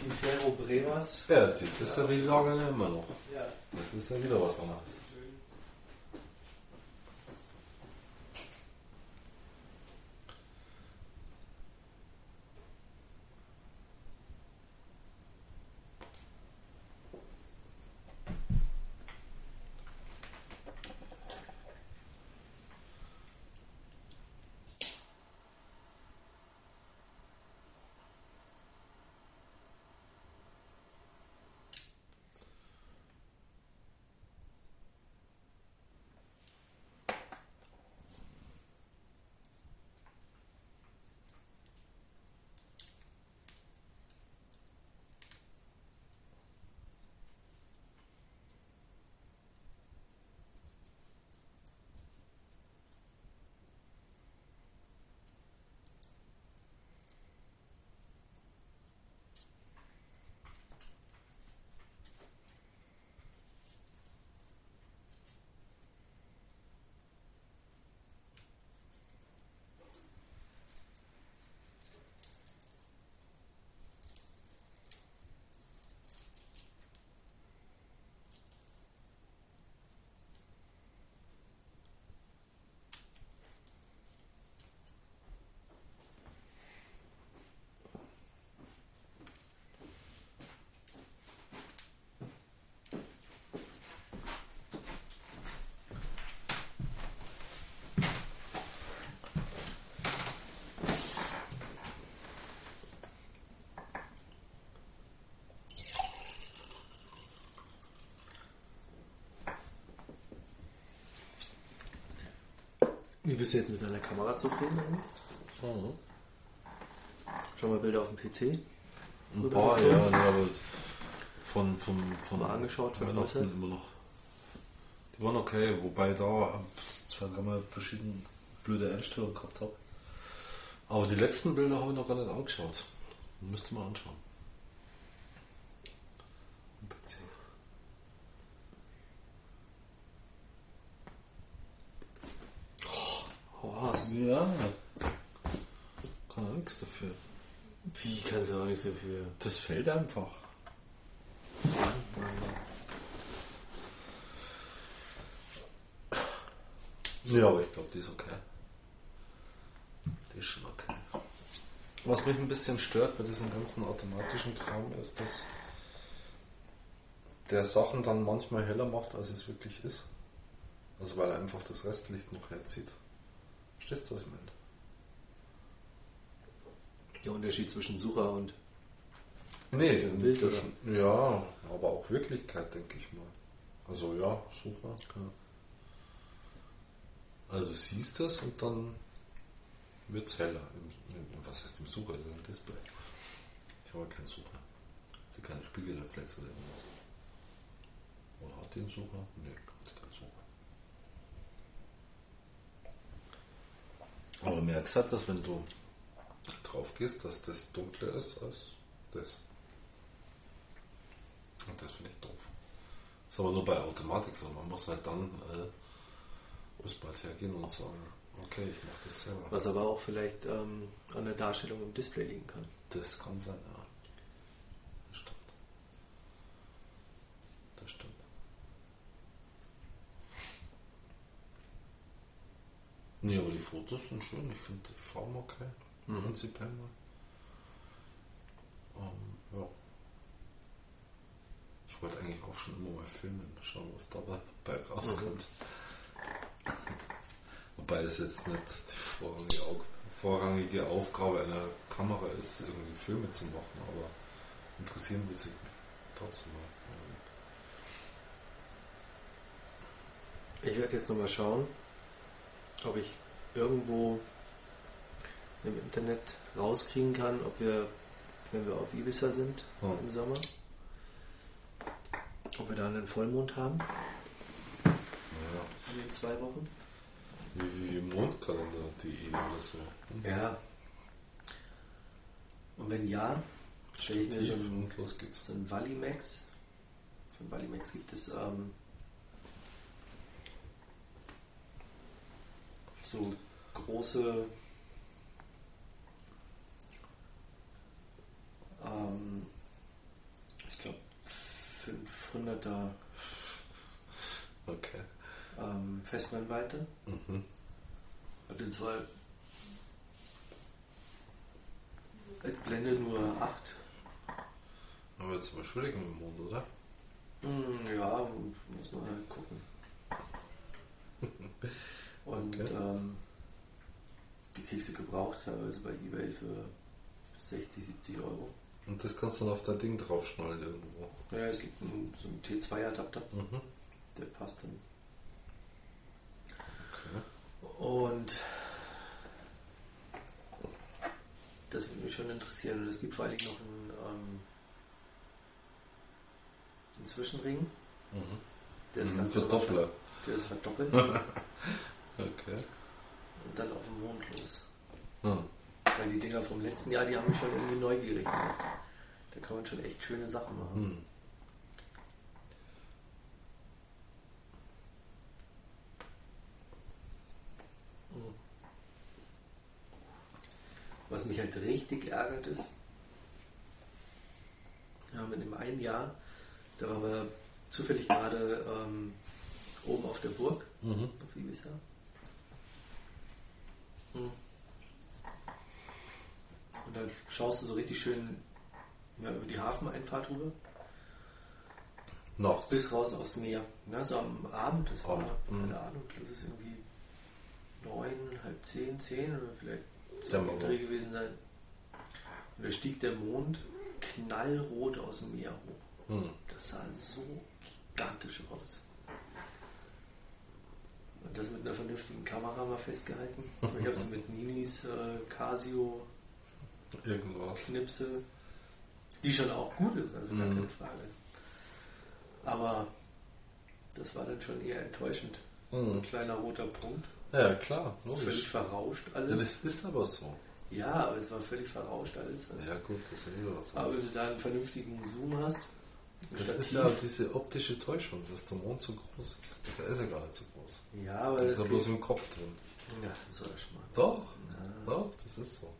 Quintero Brevas. Ja, das ist ja die ja immer noch. Ja, Das ist ja wieder was anderes. Wie bist du jetzt mit deiner Kamera zufrieden? Mhm. Schon mal Bilder auf dem PC? Ein paar, ja, ne, aber von, von, von Mal angeschaut, Weihnachten vergrößert? immer noch. Die waren okay, wobei ich da zwei, dreimal verschiedene blöde Einstellungen gehabt habe. Aber die letzten Bilder habe ich noch gar nicht angeschaut. Müsste mal anschauen. Am PC. Horst. Ja. Kann auch nichts dafür. Wie kannst du auch nicht so viel? Das fällt einfach. Ja, aber ich glaube, die ist okay. Die ist schon okay. Was mich ein bisschen stört bei diesem ganzen automatischen Kram ist, dass der Sachen dann manchmal heller macht, als es wirklich ist. Also weil er einfach das Restlicht noch herzieht. Verstehst du, was ich meine? Der Unterschied zwischen Sucher und. Nee, Ein Bild, das, ja, aber auch Wirklichkeit, denke ich mal. Also ja, Sucher. Ja. Also du siehst das und dann wird es heller. Im, im, was heißt im Sucher? Ist ein Display. Ich habe keinen Sucher. Sie keine Spiegelreflex oder irgendwas. Oder hat die einen Sucher? Nee, hat keinen Sucher. Aber merkst halt, dass wenn du drauf gehst, dass das dunkler ist als das. Und das finde ich doof. Ist aber nur bei Automatik so. Man muss halt dann äh, bald hergehen und sagen, okay, ich mache das selber. Was aber auch vielleicht ähm, an der Darstellung im Display liegen kann. Das kann sein, ja. Das stimmt. Das stimmt. Nee, aber die Fotos sind schön. Ich finde die Form okay. Mhm. Prinzipiell mal. Ähm, ja. Ich wollte eigentlich auch schon immer mal filmen. Schauen, was dabei rauskommt. Wobei es jetzt nicht die vorrangige, vorrangige Aufgabe einer Kamera ist, irgendwie Filme zu machen, aber interessieren wird sich trotzdem mal. Ich werde jetzt nochmal schauen, ob ich irgendwo im Internet rauskriegen kann, ob wir, wenn wir auf Ibiza sind Ja. im Sommer, ob wir da einen Vollmond haben Naja, in den zwei Wochen. wie, wie im Mondkalender.de oder so. Ja. Und wenn ja, stelle ich mir so einen, los geht's. so einen Valimax. Von Valimax gibt es ähm, so große ähm, ich glaube 500er Okay. ähm, Festbrennweite Mhm. und in zwar als Blende nur 8 Aber jetzt mal schwierig mit dem Mond, oder? Hm, Ja, muss man halt gucken. <laughs> Und Okay. ähm, die kriegst du gebraucht, teilweise bei Ebay für 60, 70 Euro. Und das kannst du dann auf dein Ding draufschnallen irgendwo. Ja, es gibt einen, so einen T2-Adapter, Mhm. der passt dann. Okay. Und das würde mich schon interessieren. Und es gibt vor allem noch einen, ähm, einen Zwischenring. Mhm. Der ist Mhm, dann für Doppler. Der ist verdoppelt <laughs> Okay. und dann auf dem Mond los. Hm. Weil die Dinger vom letzten Jahr, die haben mich schon irgendwie neugierig. Da kann man schon echt schöne Sachen machen. Hm. Was mich halt richtig ärgert ist, wir haben in dem einen Jahr, da waren wir zufällig gerade ähm, oben auf der Burg, Mhm. auf Ibiza. Hm. Und dann schaust du so richtig schön ja, über die Hafeneinfahrt rüber. Nachts. bis raus aufs Meer. Ja, so am Abend, das war, mhm. keine Ahnung, das ist irgendwie neun, halb zehn, zehn oder vielleicht Dämmerung. Dreh gewesen sein. Und da stieg der Mond knallrot aus dem Meer hoch. Hm. Das sah so gigantisch aus. Und das mit einer vernünftigen Kamera mal festgehalten. <laughs> Ich habe es mit Ninis äh, Casio Irgendwas. Schnipsel, die schon auch gut ist, also gar Mhm. keine Frage. Aber das war dann schon eher enttäuschend. Ein Mhm. kleiner roter Punkt, Ja, klar, völlig logisch. verrauscht Ja, alles. das ist aber so. Ja, aber es war völlig verrauscht alles. Ja, gut, das ist wieder was. Aber wenn du da einen vernünftigen Zoom hast, ein Das ist Stativ- ja diese optische Täuschung, dass der Mond so groß ist. Der ist ja gar nicht so groß. ja, aber Das das ist ja bloß im Kopf drin. ja, das war schon mal. Doch, Ja. doch, das ist so.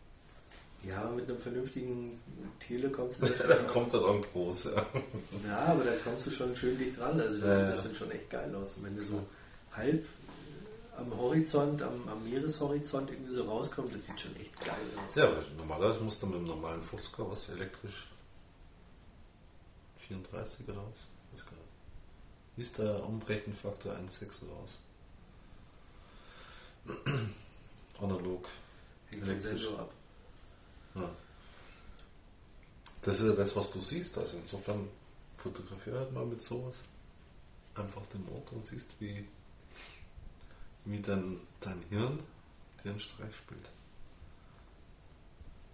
Ja, aber mit einem vernünftigen Tele kommst du <laughs> Da kommt er dann groß, ja. Ja, aber da kommst du schon schön dicht dran. Also da Ja, sieht ja. das dann schon echt geil aus. Und wenn du so halb am Horizont, am, am Meereshorizont irgendwie so rauskommst, das sieht schon echt geil aus. Ja, weil normalerweise musst du mit dem normalen 50er was elektrisch 34 oder was? Weiß gar nicht. Wie ist der Umbrechenfaktor 1,6 oder was? <clears throat> Analog. Hängt vom elektrisch. Sensor ab. Ja. Das ist ja das, was du siehst. Also insofern fotografiere halt mal mit sowas einfach den Ort und siehst, wie, wie dein, dein Hirn dir einen Streich spielt.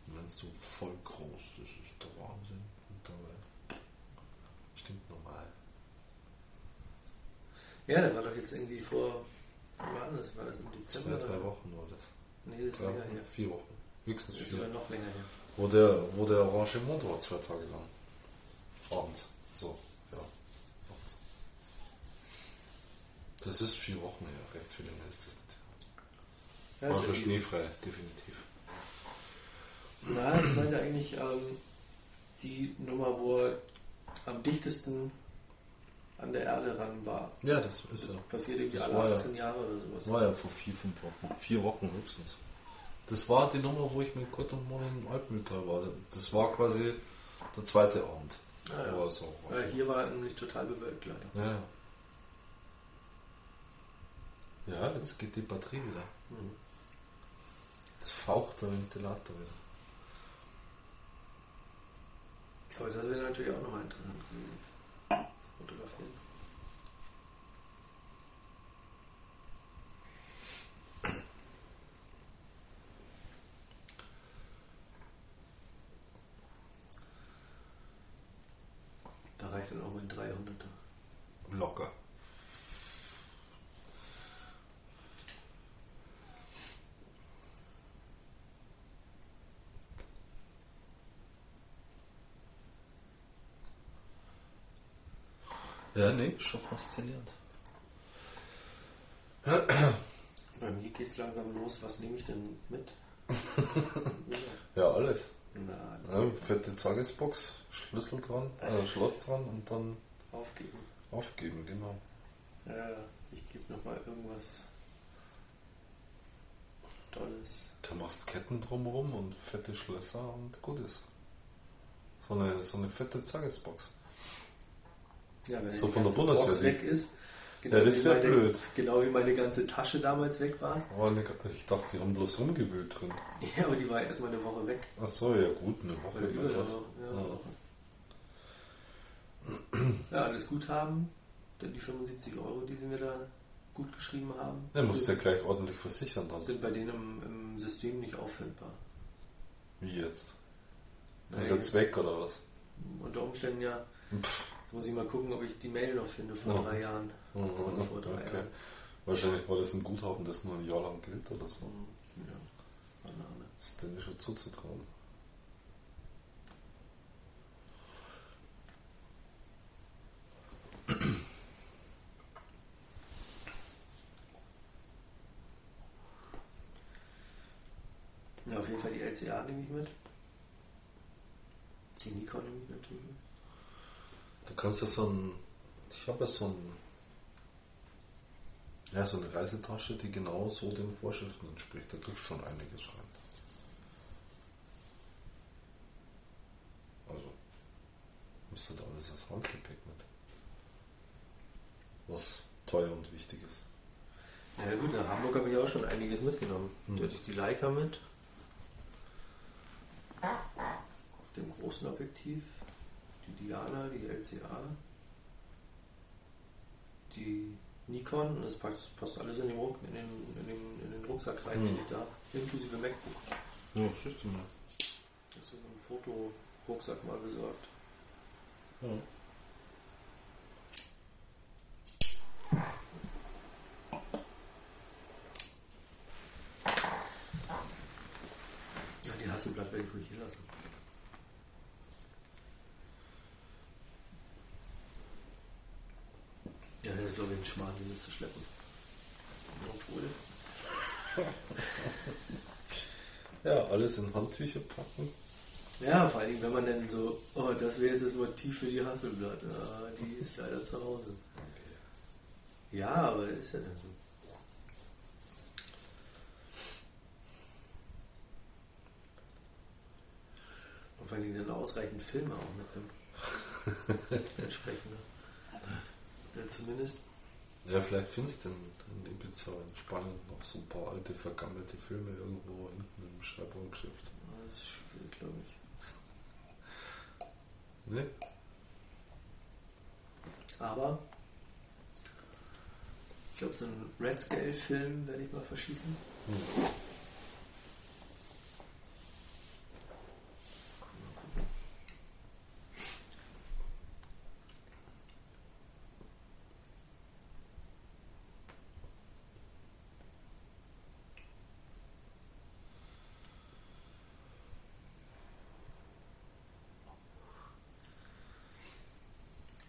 Und wenn du voll groß, das ist der Wahnsinn. Und dabei stimmt normal. Ja, der war doch jetzt irgendwie vor, wann war das? War das im Dezember? Zwei, drei? Wochen war das. Nee, das ist länger Wochen, her. vier Wochen. Höchstens Das ist vier. noch länger her. Wo der, wo der orange Mond war, zwei Tage lang. Abends. So, ja. Abends. Das ist vier Wochen her, recht viel länger ist das nicht. Ja, War also die- schneefrei, definitiv. Nein, ich meinte eigentlich ähm, die Nummer, wo er am dichtesten an der Erde ran war. Ja, das ist ja. passiert irgendwie Das alle war ja- 18 Jahre oder sowas. Das war ja vor vier, fünf Wochen. Vier Wochen höchstens. Das war die Nummer, wo ich mit Gott und Moni im Alpenmühltal war. Das war quasi der zweite Abend. Ah, ja. So. Ja, hier war nämlich total bewölkt leider. Ja. Ja, jetzt geht die Batterie wieder. Mhm. Jetzt faucht der Ventilator wieder. Aber das wäre natürlich auch nochmal interessant gewesen. Zu fotografieren. Da reicht dann auch mein 300er. Locker. Ja, nee, schon faszinierend. Bei mir geht es langsam los. Was nehme ich denn mit? <laughs> Ja, alles. Na, das Ja, fette Tagesbox, Schlüssel dran, äh, Schloss dran und dann aufgeben. Aufgeben, genau. Ja, ich gebe nochmal irgendwas Tolles. Da machst Ketten drumherum und fette Schlösser und gut ist. So eine, so eine fette Tagesbox. Ja, wenn So von der Bundeswehr, Box weg ist. Ja, das wie wär meine- blöd. Genau wie meine ganze Tasche damals weg war. Aber eine, ich dachte, die haben bloß rumgewühlt drin. Ja, aber die war erstmal eine Woche weg. Ach so, ja gut, eine Woche. Über eine Gott. Woche. Ja, Ja. Woche. Ja, alles Guthaben. Dann die 75 Euro, die sie mir da gut geschrieben haben. Ja, musst ja gleich ordentlich versichern dann. sind bei denen im, im System nicht auffindbar. Wie jetzt? Das ist jetzt weg oder was? Unter Umständen ja. Pff. Jetzt muss ich mal gucken, ob ich die Mail noch finde von Ja. drei Jahren. Mhm, Von vor drei okay. Jahren. Wahrscheinlich war das ein Guthaben, das nur ein Jahr lang gilt oder so. Ja, Banane. Das ist denen schon zuzutrauen. <clears throat> Ja, auf jeden Fall die LCA nehme ich mit. Die Nikon nehme ich natürlich mit. Du kannst ja so ein. Ich habe ja so ein. Ja, so eine Reisetasche, die genau so den Vorschriften entspricht. Da kriegst du schon einiges rein. Also, ist halt alles als Handgepäck mit. Was teuer und wichtig ist. Ja gut, nach Hamburg habe ich auch schon einiges mitgenommen. Hm. Da hatte ich die Leica mit. Dem großen Objektiv. Die Diana, die LCA. Die Nikon und es passt, alles in den, in, den, in, den, in den Rucksack rein, Hm. den ich da, inklusive MacBook. Ja, siehst du mal. Das ist so ein Fotorucksack mal besorgt. Ja, werde ich wohl hier lassen. Ja, das ist glaube ich ein Schmarrn, die mitzuschleppen. Obwohl. <laughs> ja, alles in Handtücher packen. Ja, vor allem, wenn man dann so, oh, das wäre jetzt das Motiv für die Hasselblatt. Ja, die ist leider zu Hause. Ja, aber ist ja dann so. Vor allem dann ausreichend Filme auch mitnimmt. <laughs> Entsprechend. Ja, zumindest. Ja, vielleicht findest du in, in Ibiza in Spanien noch so ein paar alte, vergammelte Filme irgendwo hinten im Schreibwarengeschäft. Ja, Das ist schwierig, glaube ich. Ne? Aber ich glaube, so einen Red Scale-Film werde ich mal verschießen.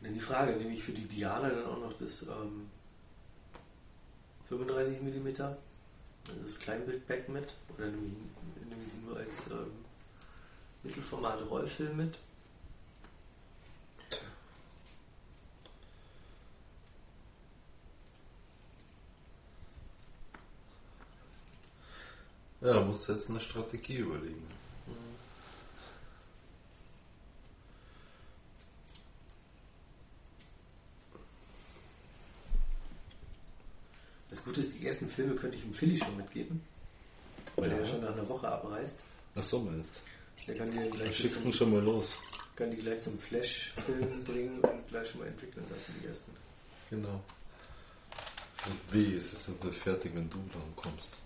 Dann die Frage, nehme ich für die Diana dann auch noch das ähm, 35 mm, das Kleinbild-Back mit? Oder nehme ich, nehme ich sie nur als ähm, Mittelformat-Rollfilm mit? Ja, da musst du jetzt eine Strategie überlegen. Das Gute ist, die ersten Filme könnte ich dem Philly schon mitgeben, weil Ja. er ja schon nach einer Woche abreist. Ach so meinst Der kann die gleich, Schickst zum, schon mal los. kann die gleich zum Flash-Film <laughs> bringen und gleich schon mal entwickeln lassen, die ersten. Genau. Und weh, es ist nicht fertig, wenn du dann kommst.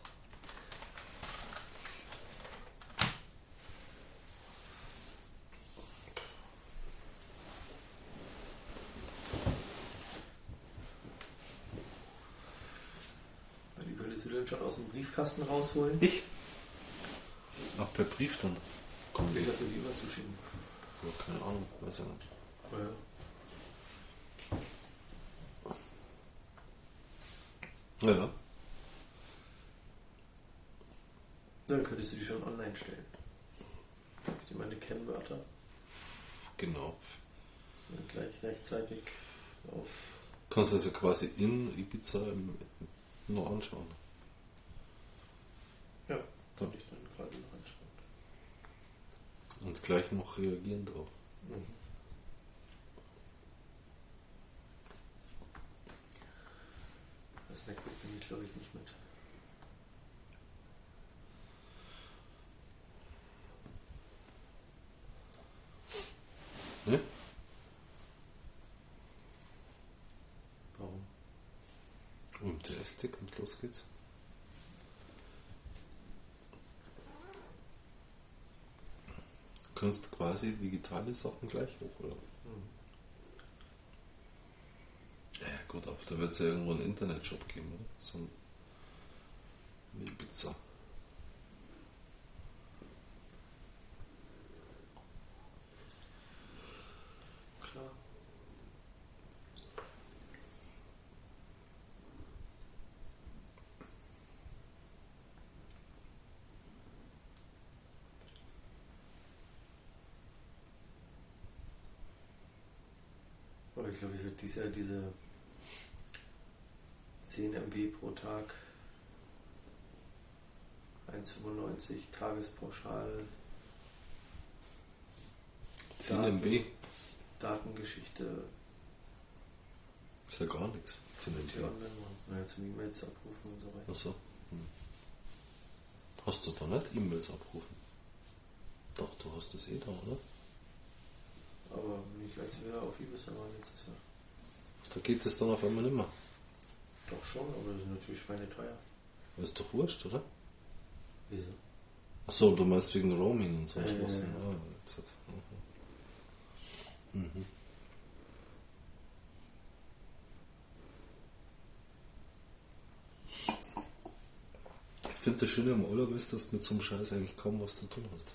Weil die du schon aus dem Briefkasten rausholen. Ich? Ach, per Brief dann. Komm, Ich will ich. das mit immer zuschicken. Ja, keine Ahnung, weiß ja nicht. Ja. Ja. Dann könntest du die schon online stellen. Gib dir meine Kennwörter Genau. und gleich rechtzeitig auf. Kannst also quasi in Ibiza nur anschauen. Konnte ich dann quasi noch anschauen. Und gleich noch reagieren drauf. Mhm. Das MacBook nehme ich glaube ich nicht mit. Ne? Warum? Und der Stick und los geht's. Du kannst quasi digitale Sachen gleich hochladen. Mhm. Ja, gut, aber da wird es ja irgendwo einen Internetshop geben, oder? So ein wie ich glaube, ich würde dieses Jahr diese 10 MB pro Tag 1,95 Tagespauschal 10 Daten. MB Datengeschichte ist ja gar nichts. 10 die MB. Naja, zum E-Mails abrufen und so weiter. Achso. Hm. Hast du da nicht E-Mails abrufen? Doch, du hast das eh da, oder? Aber nicht als wir auf Ibiza waren letztes Jahr. Da geht es dann auf einmal nicht mehr. Doch schon, aber das ist natürlich schweineteuer. Das ist doch wurscht, oder? Wieso? Achso, du meinst wegen Roaming und so ja, Schwachsinn. ja. Ah, jetzt hat- mhm. Mhm. Ich finde das Schöne am Urlaub ist, dass du mit so einem Scheiß eigentlich kaum was zu tun hast.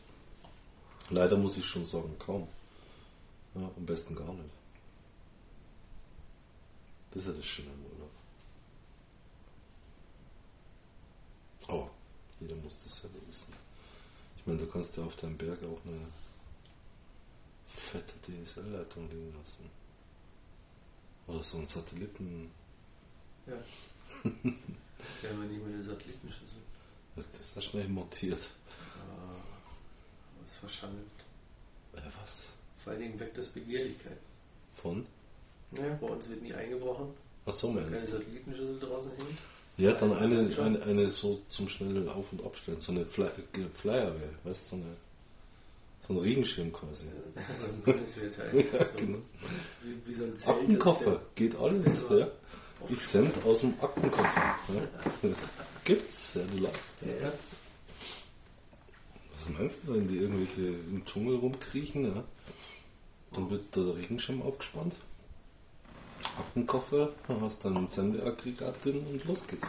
Leider muss ich schon sagen, kaum. Ja, am besten gar nicht. Das ist ja das Schöne am Urlaub. Aber jeder muss das selber wissen. Ich meine, du kannst ja auf deinem Berg auch eine fette DSL-Leitung liegen lassen. Oder so einen Satelliten. Ja. Wir <laughs> haben ja nicht mehr eine Satellitenschüssel. Das ist ja schnell montiert. Ah, was verschandelt. Äh, was? Vor allen Dingen weckt das Begehrlichkeit. Von? Ja, bei uns wird nie eingebrochen. Ach so, Keine meinst du? Satellitenschüssel draußen hängt. Ja, dann eine, eine, eine so zum schnellen Auf- und Abstellen. So eine Fly äh, Flyerwehr, weißt du? So, eine, so ein Regenschirm quasi. so ein Bundeswehrteil. <laughs> Ja, so, genau. wie, wie so ein Zelt. Aktenkoffer, geht alles. Ja. Ja. Ich send aus dem Aktenkoffer. Ja. Das gibt's, ja, du lachst. Das ja. gibt's. Was meinst du, wenn die irgendwelche im Dschungel rumkriechen, ja? Dann wird der Regenschirm aufgespannt. Aktenkoffer, dann hast dann ein Sendeaggregat drin und los geht's.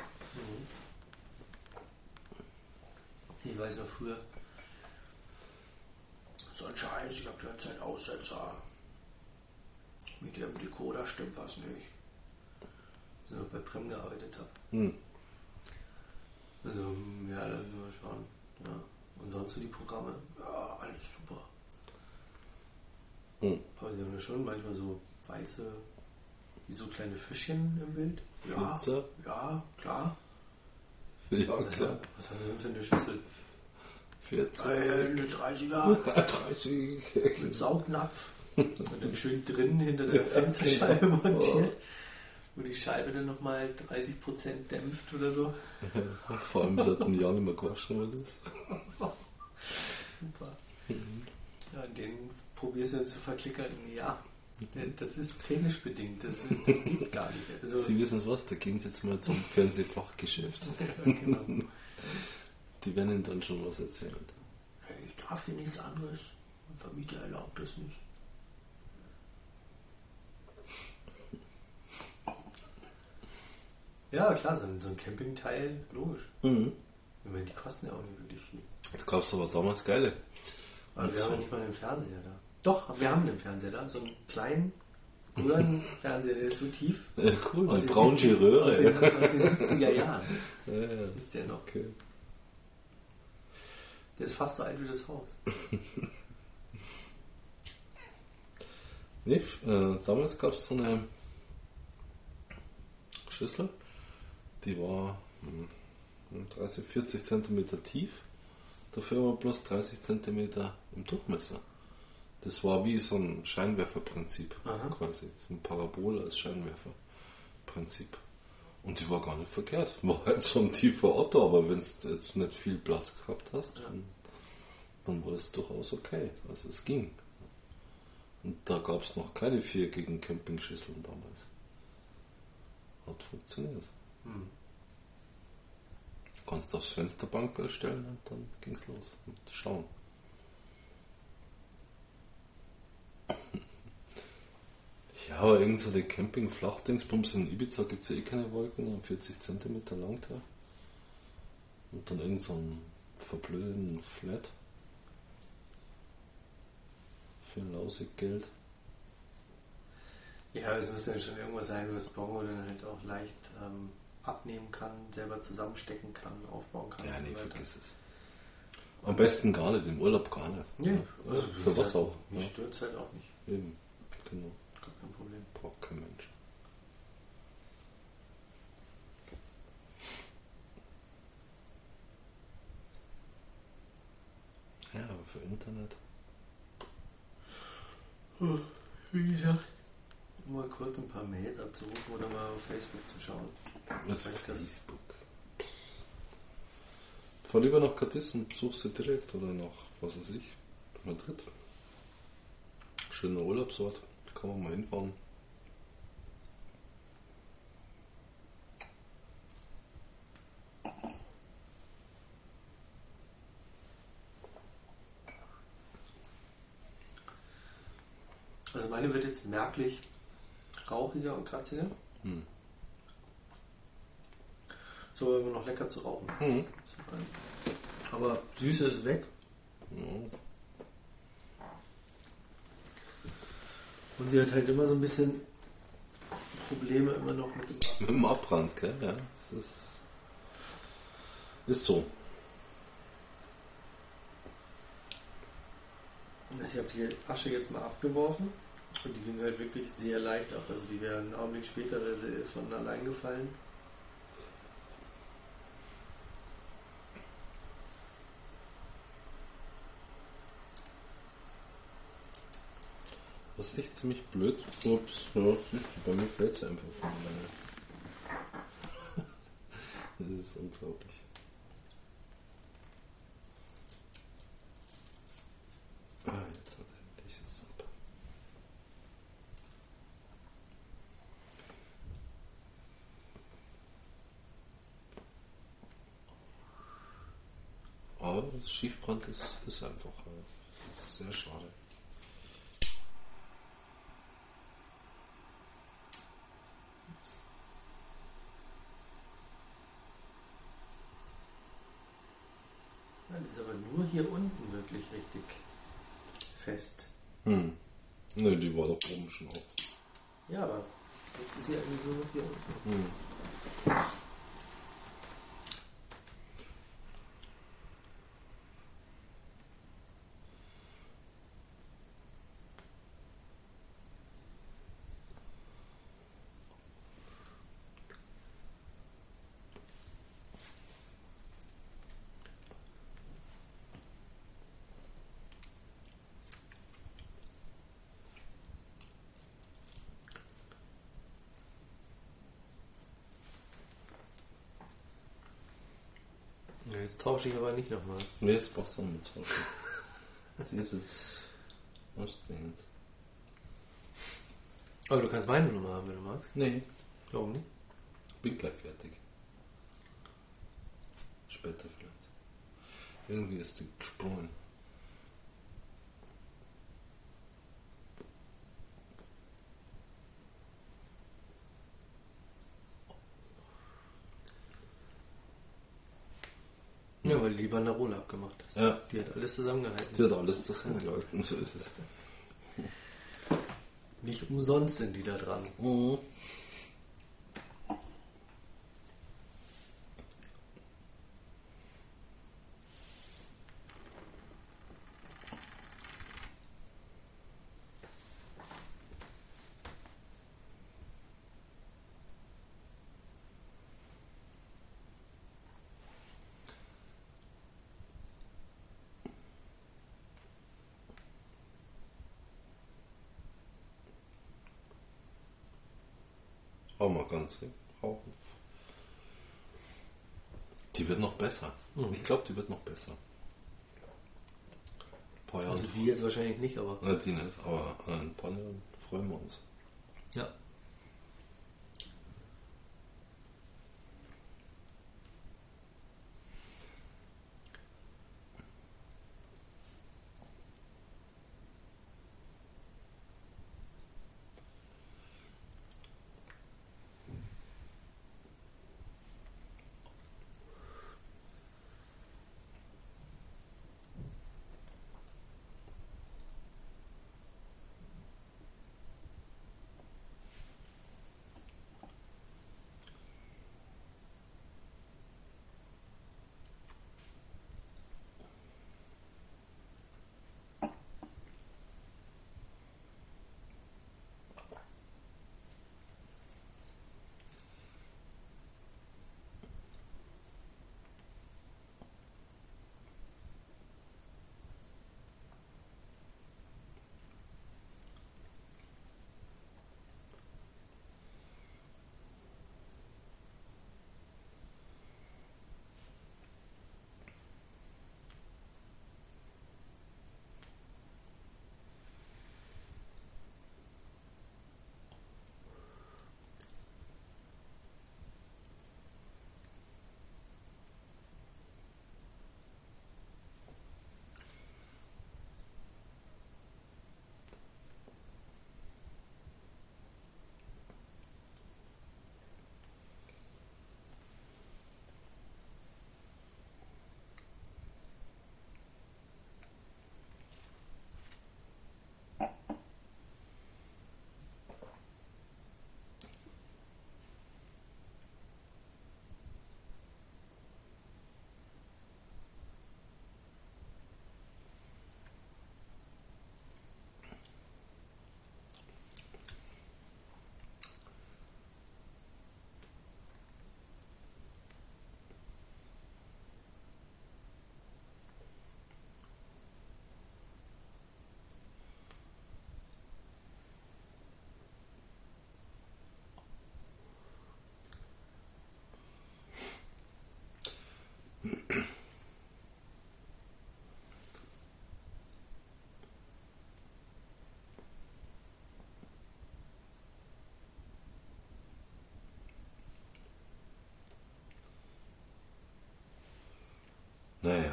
Ich weiß noch früher. So ein Scheiß, ich hab die ganze Zeit Aussetzer. Mit dem Decoder stimmt was nicht. Als ich noch bei Prem gearbeitet habe. Hm. Also, ja, lass uns mal schauen. Ja. Und sonst so die Programme? Ja, alles super. Hm. Aber sie haben ja schon manchmal so weiße, wie so kleine Fischchen im Bild. Ja, Flitzer? ja, klar. Ja, Was, klar. was haben sie denn für eine Schüssel? 40, Äh, eine 30er 30, mit Saugnapf. Und dann schön drin hinter der <laughs> Fensterscheibe montiert. Wo die Scheibe dann nochmal 30% dämpft oder so. <laughs> Vor allem seit einem Jahr nicht mehr gewaschen worden ist. <laughs> Super. Ja, und den probierst du dann zu verklickern. Ja, das ist technisch bedingt. Das, das geht gar nicht. Also, Sie wissen es was, da gehen Sie jetzt mal zum <laughs> Fernsehfachgeschäft. genau. <laughs> Die werden Ihnen dann schon was erzählen. Ich darf hier nichts anderes. Mein Vermieter erlaubt das nicht. Ja, klar, so ein, so ein Campingteil, logisch. Mhm. Ich meine, die kosten ja auch nicht wirklich viel. Das gab es aber damals geile. Aber wir haben ja nicht mal einen Fernseher da. Doch, wir haben einen Fernseher da. So einen kleinen, Röhrenfernseher, <laughs> der ist so tief. Ja, cool, Aus braune 70 Aus den, aus den 70er <laughs> Jahren Ja, ja, ist der noch. okay. Der ist fast so alt wie das Haus. <laughs> Nee, äh, damals gab es so eine Schüssel, die war hm, 30, 40 cm tief, dafür aber bloß 30 cm im Durchmesser. Das war wie so ein Scheinwerferprinzip Aha. quasi, so ein Parabol als Scheinwerferprinzip. Und die war gar nicht verkehrt. War halt so ein tiefer Otto, aber wenn du jetzt nicht viel Platz gehabt hast, Ja. dann, dann war das durchaus okay. Also es ging. Und da gab es noch keine viereckigen Campingschüsseln damals. Hat funktioniert. Hm. Kannst aufs Fensterbank stellen und dann ging's los. Und schauen. Ja, aber irgend so die Camping-Flachdingsbums in Ibiza gibt es ja eh keine Wolken, 40 cm lang da. Und dann irgend so einen verblödeten Flat. Für lausig Geld. Ja, es muss ja schon irgendwas sein, was Bongo dann halt auch leicht ähm, abnehmen kann, selber zusammenstecken kann, aufbauen kann. Ja, nee, so vergiss es. Am besten gar nicht, im Urlaub gar nicht. Nee, Ja, also, für was auch. Mich Ja, stört es halt auch nicht. eben, genau. Gar kein Problem. Braucht kein Mensch. Ja, aber für Internet. Wie gesagt, mal kurz ein paar Mails abzurufen oder mal auf Facebook zu schauen. Das ist Reicht das? Fahr lieber nach Cadiz und such sie direkt oder nach, was weiß ich, Madrid. Schöner Urlaubsort, da kann man mal hinfahren. Also meine wird jetzt merklich rauchiger und kratziger. Hm. So immer noch lecker zu rauchen. Hm. Aber Süße ist weg. Ja. Und sie hat halt immer so ein bisschen Probleme immer noch mit dem <laughs> Mit dem Abbrand, gell? Ja, das ist, ist so. Also Ich habe die Asche jetzt mal abgeworfen und die ging halt wirklich sehr leicht ab. Also die wäre einen Augenblick später wäre sie von allein gefallen. Das ist echt ziemlich blöd. Ups, ja, siehst du, bei mir fällt es einfach von alleine. <laughs> Das ist unglaublich. Ah, jetzt hat endlich es ab. Aber das Schiefbrand ist, ist einfach äh, das ist sehr schade. Ist aber nur hier unten wirklich richtig fest. Hm. Ne, die war doch oben schon auch. Ja, aber jetzt ist sie eigentlich nur noch hier unten. Hm. Jetzt tausche ich aber nicht nochmal. Ne, jetzt brauchst du mit tauschen. <laughs> Die ist jetzt anstrengend. Aber du kannst meine Nummer haben, wenn du magst. Nee, Warum nicht? bin gleich fertig. Später vielleicht. Irgendwie ist die gesprungen. Ja, weil die Banderole abgemacht hast. Ja. Die hat alles zusammengehalten. Die hat alles zusammengehalten, so ist es. Nicht umsonst sind die da dran. Mhm. Auch mal ganz rauchen. Die wird noch besser. Mhm. Ich glaube, die wird noch besser. Also die jetzt wahrscheinlich nicht, aber. Na, die nicht, aber in ein paar Jahren freuen wir uns. Ja.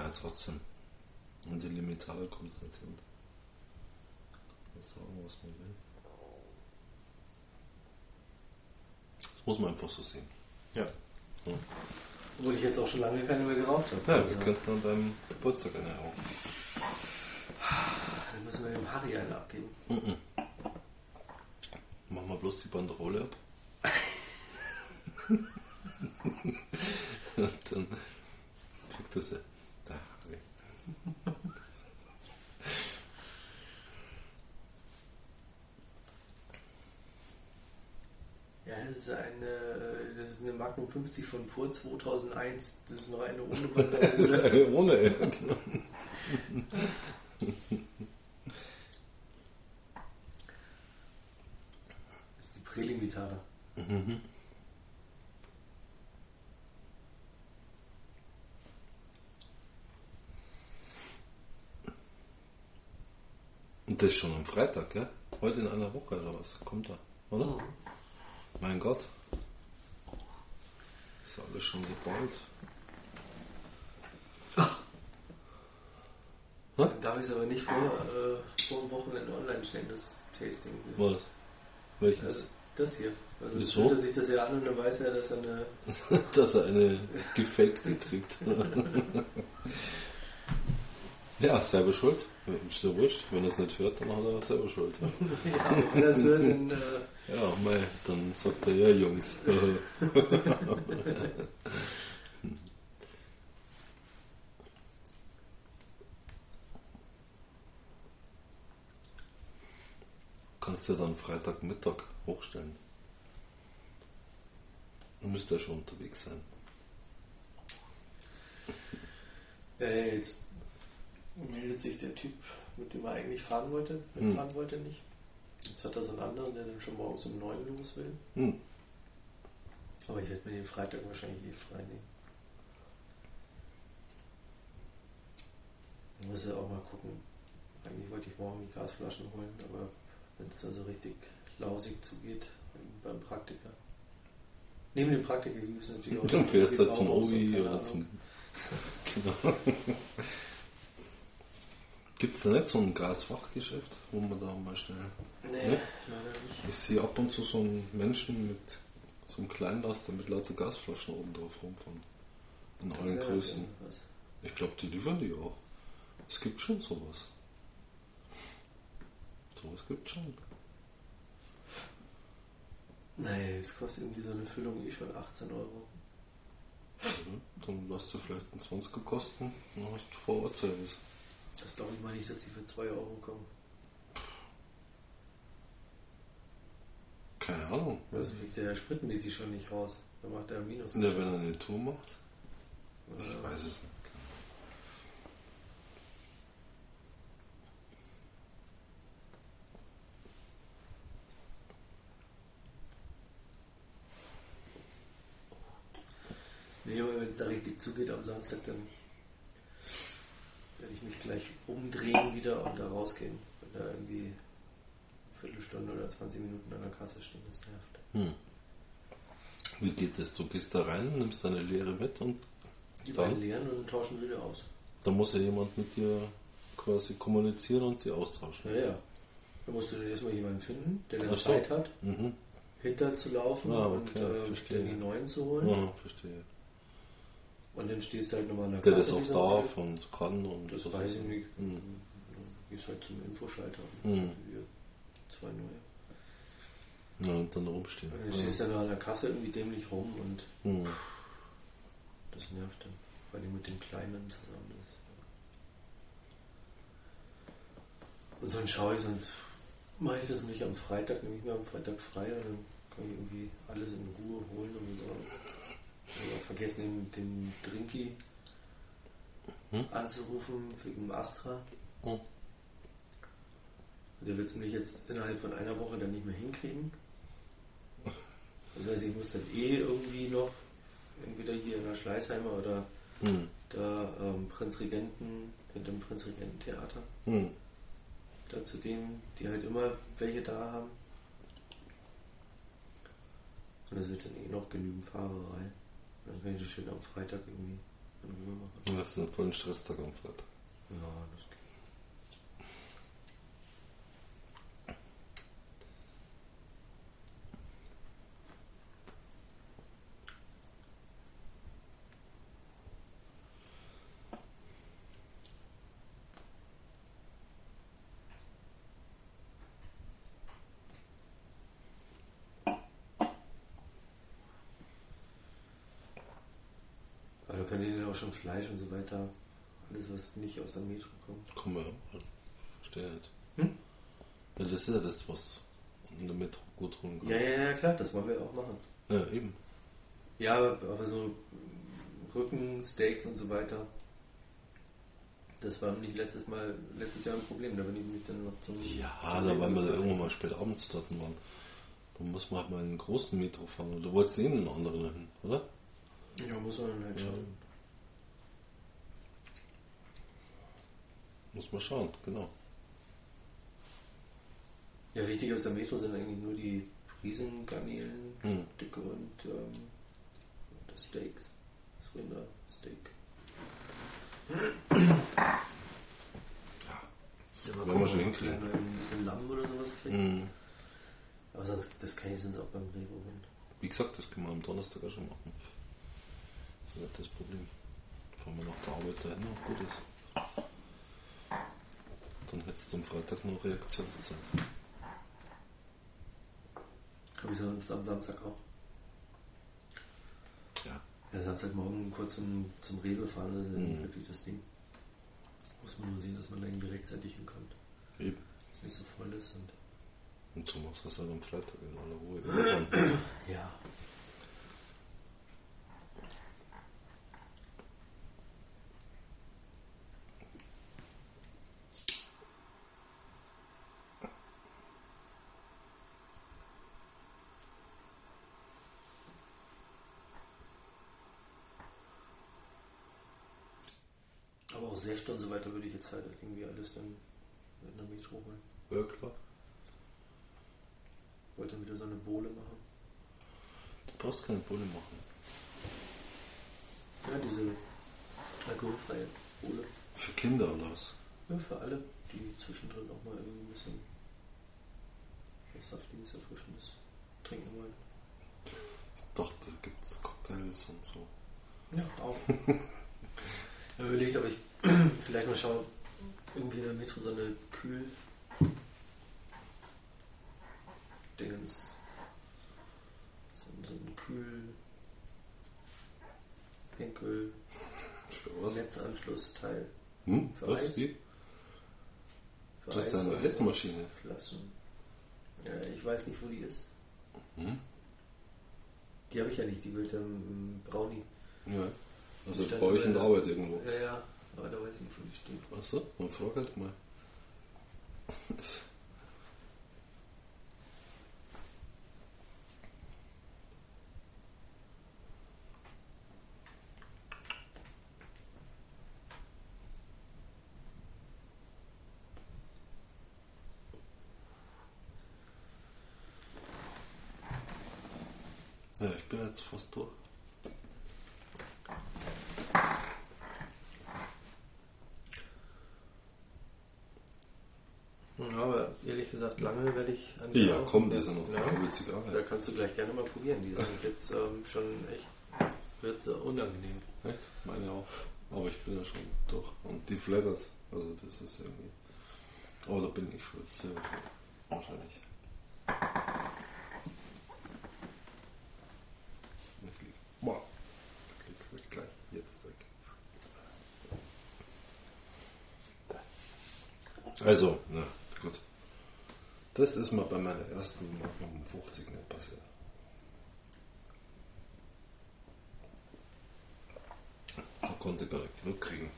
Ja, trotzdem. Und die Limitada kommt es nicht hin. Das sagen, was man will. Das muss man einfach so sehen. Ja. Ja. Obwohl ich jetzt auch schon lange keine mehr geraucht habe. Ja, Also, wir könnten an deinem Geburtstag eine rauchen. dann müssen wir dem Harry eine abgeben. Machen wir bloß die Banderole ab. <laughs> <laughs> Und dann kriegt er sie. Ja, das ist eine, das ist eine Magnum 50 von vor 2001. Das ist noch eine ohne <laughs> Das ist eine ohne, genau. Das ist die Prelimitada. Mhm. Und das schon am Freitag, gell? Heute in einer Woche oder was? Kommt da, oder? Mhm. Mein Gott. Ist alles schon so bald. Dann darf ich es aber nicht vor, äh, vor dem Wochenende online stellen, das Tasting. Was? Welches? Also, das hier. Also Wieso? hört er sich das ja an und dann weiß er, dass er eine. <laughs> Dass er eine gefakte kriegt. <laughs> <laughs> ja, selber schuld. Ist ja wurscht. Wenn er es nicht hört, dann hat er selber schuld. <laughs> Ja, ja, wenn er es hört, dann. Äh, ja mei, dann sagt er, ja Jungs. <laughs> Kannst du dann Freitagmittag hochstellen. Dann müsste er schon unterwegs sein. äh, jetzt meldet sich der Typ, mit dem er eigentlich fahren wollte, Hm. mitfahren wollte nicht. Jetzt hat er so einen anderen, der dann schon morgens um 9 los will. Hm. Aber ich werde mir den Freitag wahrscheinlich eh frei nehmen. Ich muss ja auch mal gucken. Eigentlich wollte ich morgen die Gasflaschen holen, aber wenn es da so richtig lausig zugeht beim Praktiker. Neben dem Praktiker gibt es natürlich auch. Dann fährst du halt zum Obi oder zum. <laughs> Gibt es da nicht so ein Gasfachgeschäft, wo man da mal schnell. Nee, Ne? leider nicht. Ich sehe ab und zu so einen Menschen mit so einem Kleinlaster mit lauter Gasflaschen oben drauf rumfahren. In Das allen Größen. irgendwas. Ich glaube, die liefern die auch. Es gibt schon sowas. Sowas gibt schon. Nee, jetzt kostet irgendwie so eine Füllung eh schon 18 Euro. Ja, dann lässt du vielleicht einen 20er kosten, dann hast du vor Ort Service. Das glaube ich mal nicht, dass die für 2 Euro kommen. Keine Ahnung. Das kriegt der spritmäßig schon nicht raus. Da macht er Minus. Ja, wenn er eine Tour macht, ich Äh, weiß es nicht. Nee, aber wenn es da richtig zugeht am Samstag, dann werde ich mich gleich umdrehen wieder und da rausgehen. Wenn da irgendwie eine Viertelstunde oder 20 Minuten an der Kasse stehen, das nervt. Hm. Wie geht das? Du gehst da rein, nimmst deine Lehre mit und Die Dann? beiden leeren und tauschen wieder aus. da muss ja jemand mit dir quasi kommunizieren und die austauschen. Ja, ja. Da musst du dann erstmal jemanden finden, der dann. Zeit hat, Mhm. hinter zu laufen Ah, und okay, äh, verstehe. dann die neuen zu holen. Ja, verstehe. Und dann stehst du halt nochmal an der Der Kasse. das auch darf Mal. und kann und Das weiß ich nicht. Mhm. Du gehst halt zum Infoschalter. Mhm. Wir zwei neue. Ja, und dann rumstehen. Und dann stehst du dann an der Kasse irgendwie dämlich rum und Mhm. das nervt dann. Vor allem mit dem Kleinen zusammen. Das und sonst schaue ich, sonst mache ich das nicht am Freitag, nehme ich mir am Freitag frei und dann kann ich irgendwie alles in Ruhe holen und so. Ich habe vergessen, den, den Drinky Hm? anzurufen wegen Astra. Mhm. Der wird es mich jetzt innerhalb von einer Woche dann nicht mehr hinkriegen. Das heißt, ich muss dann eh irgendwie noch entweder hier in der Schleißheimer oder Mhm. da ähm, Prinzregenten, hinter dem Prinzregententheater, Mhm. da zu denen, die halt immer welche da haben. Und es wird dann eh noch genügend Fahrerei. Dann kann ich das schön am Freitag irgendwie in Ruhe machen. Das ist ein vollen Stresstag am Freitag. Ja, das auch schon Fleisch und so weiter, alles was nicht aus der Metro kommt. Komm mal, verstehe nicht. Hm? Ja, das ist ja das, was in der Metro gut kann. Ja, ja, ja, klar, das wollen wir auch machen. ja eben. Ja, aber, so Rücken, Steaks und so weiter, das war nicht letztes Mal, letztes Jahr ein Problem. Da bin ich mich dann noch zum. Ja, zum da waren wir da irgendwann mal spät abends dort waren. Da muss man halt mal in den großen Metro fahren. Oder wolltest du in den anderen hin, oder? Ja, muss man dann halt schauen. Muss man schauen, genau. Ja, wichtig aus der Metro sind eigentlich nur die Riesengarnelen, Hm. Stücke und ähm, das Steaks. Das Rindersteak. Ja, werden wir schon hinkriegen. Wenn wir ein bisschen Lamm oder sowas kriegen. Mhm. Aber sonst, das kann ich sonst auch beim Rewe holen. Wie gesagt, das können wir am Donnerstag auch schon machen. Das ist das Problem. Fahren wir nach der Arbeit dahin und gut ist. Dann hättest du am Freitag noch Reaktionszeit. Habe ich sonst am Samstag auch. Ja. Ja, Samstagmorgen kurz zum, zum Rewe fahren, das ist ja Mhm. wirklich das Ding. Muss man nur sehen, dass man da irgendwie rechtzeitig hinkommt. Eben. Dass nicht so voll ist und. Und so machst du das halt am Freitag in aller Ruhe. <clears throat> Ja. Säfte und so weiter würde ich jetzt halt irgendwie alles dann Metro holen. ja, klar. Wollte dann wieder so eine Bohle machen. Du brauchst keine Bulle machen. Ja, diese alkoholfreie Bohle. Für Kinder oder was? Ja, für alle, die zwischendrin auch mal irgendwie ein bisschen was Saftiges, Erfrischendes trinken wollen. Ich dachte, da gibt es Cocktails und so. Ja, auch. <laughs> Ich habe überlegt, ob ich <clears throat> vielleicht mal schaue, irgendwie in der Metro so eine Kühl. Dingens. So, so ein Kühl. Was? Netzanschlussteil. Hm? Für was? Eis? Wie? Für Das ist Eis eine Eismaschine. Flaschen. Ja, ich weiß nicht, wo die ist. Hm? Die habe ich ja nicht, die wird im Brownie. Ja. Also bei euch in der bei- Arbeit irgendwo. Ja, ja, aber da weiß ich nicht, wo die steht. Achso, dann frag halt mal. <laughs> Ja, ich bin jetzt fast durch. Ja, aber ehrlich gesagt, die Ja, komm, ist ja noch Ja. zwei halbe Zigarre. Da kannst du gleich gerne mal probieren. Die sind jetzt ähm, schon echt. Wird unangenehm. Echt? Meine auch. Aber ich bin ja schon durch. Und die flattert. Also das ist irgendwie. Aber da bin ich schuld. Selber schuld. Wahrscheinlich. Boah. Jetzt weg gleich. Jetzt weg. Also, gut. Das ist mal bei meiner ersten Magnum 50 nicht passiert. Da konnte ich gar nicht genug kriegen.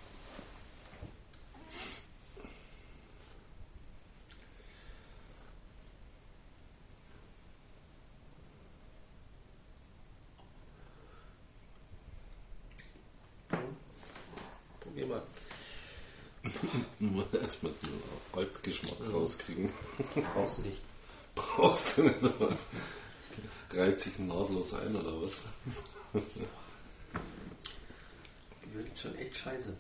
Probier mal. Nur erstmal den Altgeschmack rauskriegen. Brauchst du nicht. <laughs> Brauchst du nicht, aber reiht sich nahtlos ein oder was? Die wird schon echt scheiße.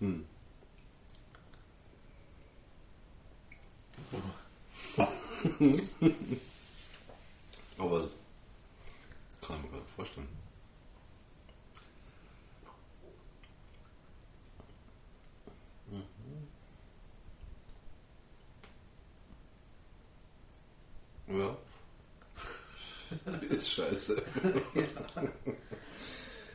Hm. <laughs> Aber kann ich mir gar nicht vorstellen. Ja. Die <laughs> ist scheiße. Das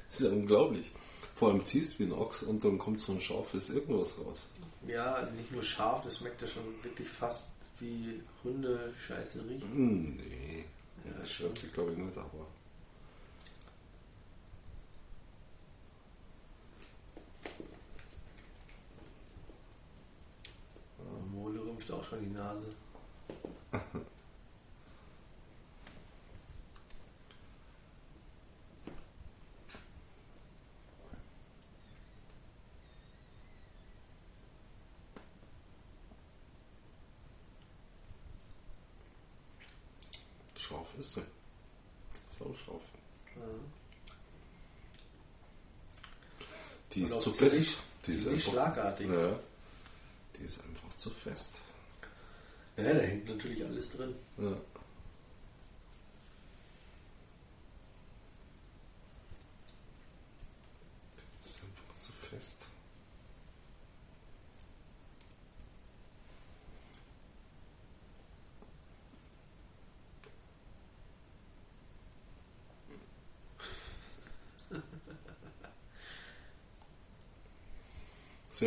ist ja unglaublich. Vor allem ziehst du wie ein Ochs und dann kommt so ein scharfes irgendwas raus. Ja, nicht nur scharf, das schmeckt ja schon wirklich fast wie Hunde-Scheiße riechen. Hm, nee. Ja, das schätze ich glaube ich nicht, aber. Mole rümpft auch schon die Nase. <laughs> Scharf ist sie. So scharf. Ja. Die ist auch zu ziemlich- fest. Die ist einfach, schlagartig. Ja. Die ist einfach zu fest. Ja, da hängt natürlich alles drin. Ja. Die ist einfach zu fest.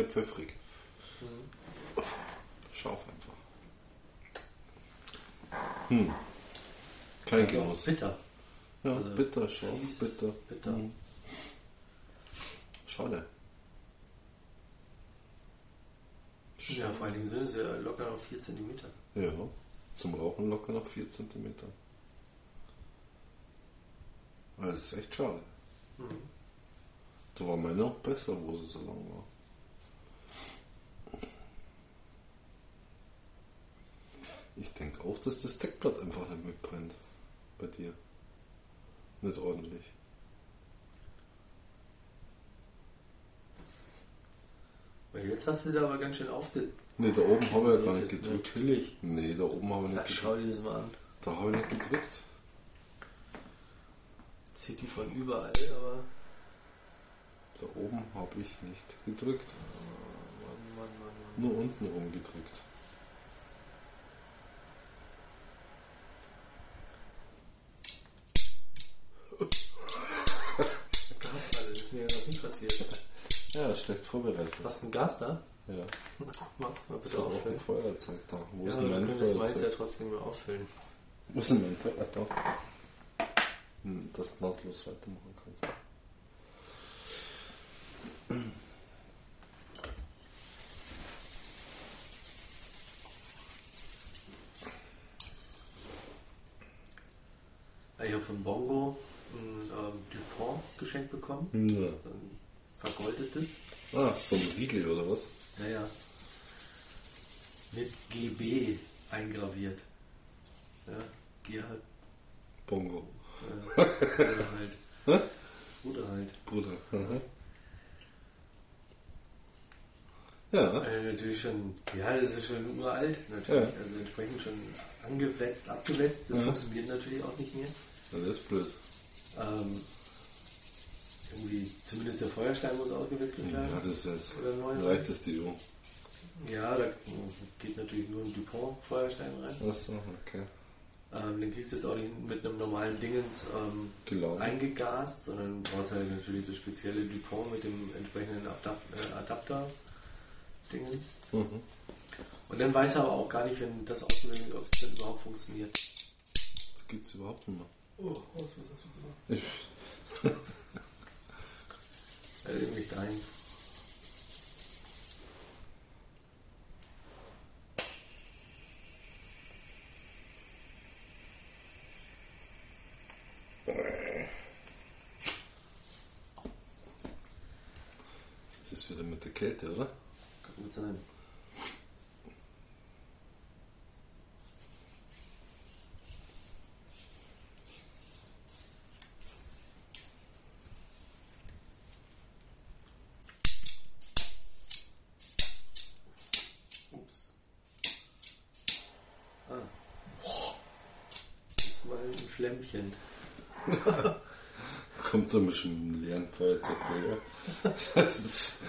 Sehr pfeffrig. Scharf einfach. Hm. Kein Genuss. Bitter. Ja, Also bitter, scharf, fies, bitter. bitter. Mhm. Schade. Ja, vor allen Dingen sind es ja locker noch 4 cm. Ja, zum Rauchen locker noch 4 cm. Das ist echt schade. Mhm. Da war meine noch besser, wo sie so lang war. Ich denke auch, dass das Deckblatt einfach nicht mitbrennt. Bei dir. Nicht ordentlich. Weil jetzt hast du da aber ganz schön aufge... Ne, da oben habe ich ja gar nicht gedrückt. Natürlich. Nee, da oben habe ich nicht schau gedrückt. dir das mal an. Da habe ich nicht gedrückt. Zieht die von überall, aber... Da oben habe ich nicht gedrückt. Mann, Mann, Mann, Mann. Nur unten rum gedrückt. Gasfalle, das ist mir ja noch nie passiert. Ja, schlecht vorbereitet. Hast du ein Gas da? Ja. <laughs> Machst du mal bitte auch ein auffüllen. Feuerzeug da. Wo Ja, ist denn mein könntest meins ja Feuerzeug? trotzdem mal auffüllen. Wo ist denn mein Feuerzeug? Hm, Dass du nahtlos weitermachen kannst. Ich habe von Bongo ein ähm, Dupont geschenkt bekommen. Ja. Vergoldetes. Ah, so ein Riegel oder was? Naja. Mit GB eingraviert. Ja, Gerhard. Bongo. Äh, oder halt. Hä? Oder halt. Bruder. Ja. Äh, natürlich schon, ja, das ist schon uralt, natürlich. Ja. Also entsprechend schon angewetzt, abgewetzt. Das Mhm. funktioniert natürlich auch nicht mehr. Das ist blöd. Ähm, irgendwie, zumindest der Feuerstein muss ausgewechselt werden. Ja, das ist Oder neu. das leichteste Übung. Ja, da geht natürlich nur ein Dupont-Feuerstein rein. Achso, okay. Ähm, den kriegst du jetzt auch nicht mit einem normalen Dingens ähm, eingegast, sondern du brauchst halt natürlich das spezielle Dupont mit dem entsprechenden Adap äh, Adapter-Dingens. Mhm. Und dann weiß er aber auch gar nicht, wenn das ausprobiert, ob es denn überhaupt funktioniert. Das geht's überhaupt nicht mehr. Oh, was, was hast du gemacht? Ich, <laughs> irgendwie deins. ist das wieder mit der Kälte, oder? Kann gut sein. Einem leeren Feuerzeug daher. Das ist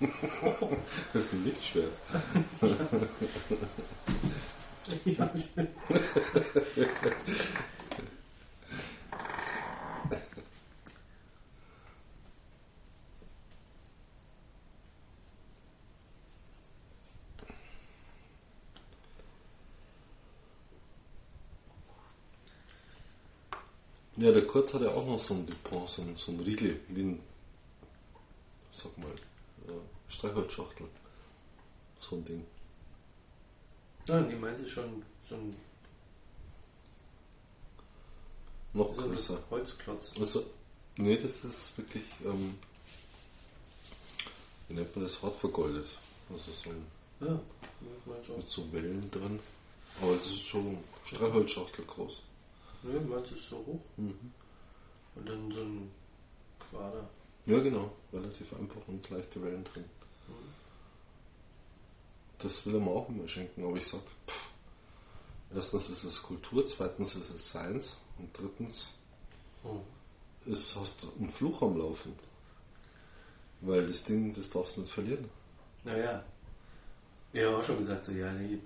<laughs> Das ist ein Lichtschwert. Ja, der Kurt hat ja auch noch so ein Depot, so ein, so ein Riegel, wie ein, sag mal, äh, Streichholzschachtel. So ein Ding. Ja, die meinst du schon so ein, Noch so ein größer. Holzklotz. Also, nee, das ist wirklich, ähm, wie nennt man das, hart vergoldet. Also so ein, Ja, das meinst du auch. mit so Wellen drin. Aber es ist schon Streichholzschachtel groß. Ne, meinst du es so hoch? Mhm. Und dann so ein Quader. Ja, genau. Relativ einfach und leichte Wellen drin. Das will er mir auch immer schenken, aber ich sag, pff, erstens ist es Kultur, zweitens ist es Science und drittens Oh. ist, hast du einen Fluch am Laufen. Weil das Ding, das darfst du nicht verlieren. Naja. Ich habe auch schon gesagt, so, ja, nee, ich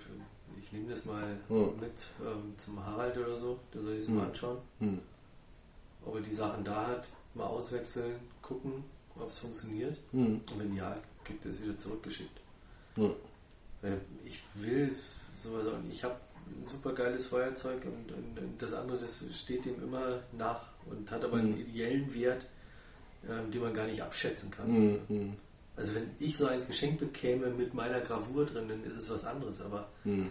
nehme das mal Ja. mit ähm, zum Harald oder so, der soll sich das mal Hm. anschauen. Hm. Ob er die Sachen da hat, mal auswechseln, gucken, ob es funktioniert. Hm. Und wenn ja, kriegt er es wieder zurückgeschickt. Ja. Weil ich will sowas auch nicht. Ich habe ein super geiles Feuerzeug und, und, und das andere, das steht dem immer nach und hat aber einen Mhm. ideellen Wert, ähm, den man gar nicht abschätzen kann. Hm. Hm. Also wenn ich so eins geschenkt bekäme mit meiner Gravur drin, dann ist es was anderes. Aber Hm.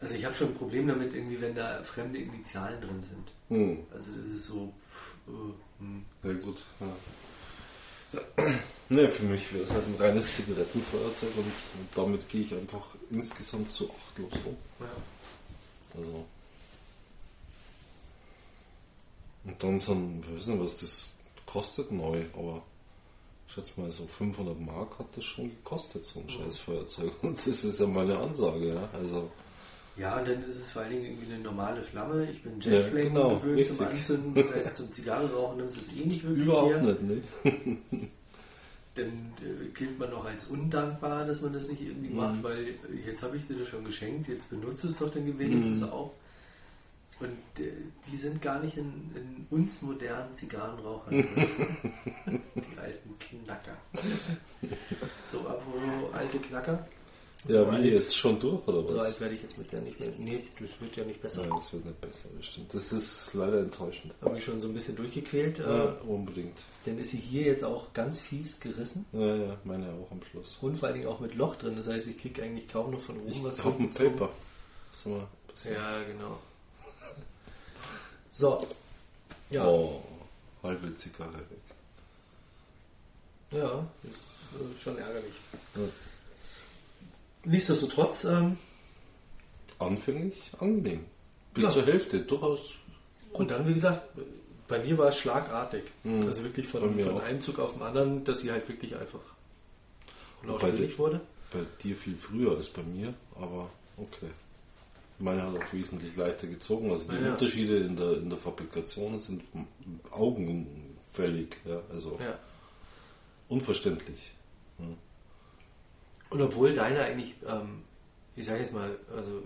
Also ich habe schon ein Problem damit, irgendwie, wenn da fremde Initialen drin sind. Hm. Also das ist so. Pff, äh, hm. Ja gut. Ja. Ne, für mich wäre es halt ein reines Zigarettenfeuerzeug und, und damit gehe ich einfach insgesamt zu achtlos um. Ja. Also. Und dann so ein, ich weiß nicht, was das kostet neu, aber ich schätze mal so 500 Mark hat das schon gekostet, so ein scheiß Feuerzeug. <laughs> Und das ist ja meine Ansage, ja. Also, Ja, und dann ist es vor allen Dingen irgendwie eine normale Flamme. Ich bin Ja, Jetflake genau, gewöhnt zum richtig. Anzünden. Das heißt, zum Zigarre rauchen nimmst du es eh nicht wirklich überhaupt her. nicht, ne? <laughs> Dann äh, gilt man noch als undankbar, dass man das nicht irgendwie Mhm. macht, weil äh, jetzt habe ich dir das schon geschenkt, jetzt benutze es doch dann wenigstens Mhm. auch. Und äh, die sind gar nicht in, in uns modernen Zigarrenrauchern. <laughs> die alten Knacker. So, apropos alte Knacker. Ja, so wie alt, jetzt schon durch, oder was? So alt werde ich jetzt mit der nicht mehr. Nee, das wird ja nicht besser. Nein, das wird nicht besser, das stimmt. Das ist leider enttäuschend. Habe ich schon so ein bisschen durchgequält. Ja, Äh, unbedingt. dann ist sie hier jetzt auch ganz fies gerissen. Ja, ja, meine auch am Schluss. Und vor allen Dingen auch mit Loch drin. Das heißt, ich kriege eigentlich kaum noch von oben Ich was hab ein. Paper. So mal. Ja, genau. So. Ja. Oh, halbe Zigarre weg. Ja, ist äh, schon ärgerlich. Ja. Nichtsdestotrotz, ähm, Anfänglich angenehm. Bis Ja. zur Hälfte, durchaus. und dann, wie gesagt, bei mir war es schlagartig. Mhm. Also wirklich von, von einem Zug auf den anderen, dass sie halt wirklich einfach lauschwillig wurde. Bei dir viel früher als bei mir, aber okay. Meine hat auch wesentlich leichter gezogen. Also die Ja. Unterschiede in der, in der Fabrikation sind augenfällig. Ja, also Ja. unverständlich. Ja. Und obwohl deine eigentlich, ähm, ich sage jetzt mal, also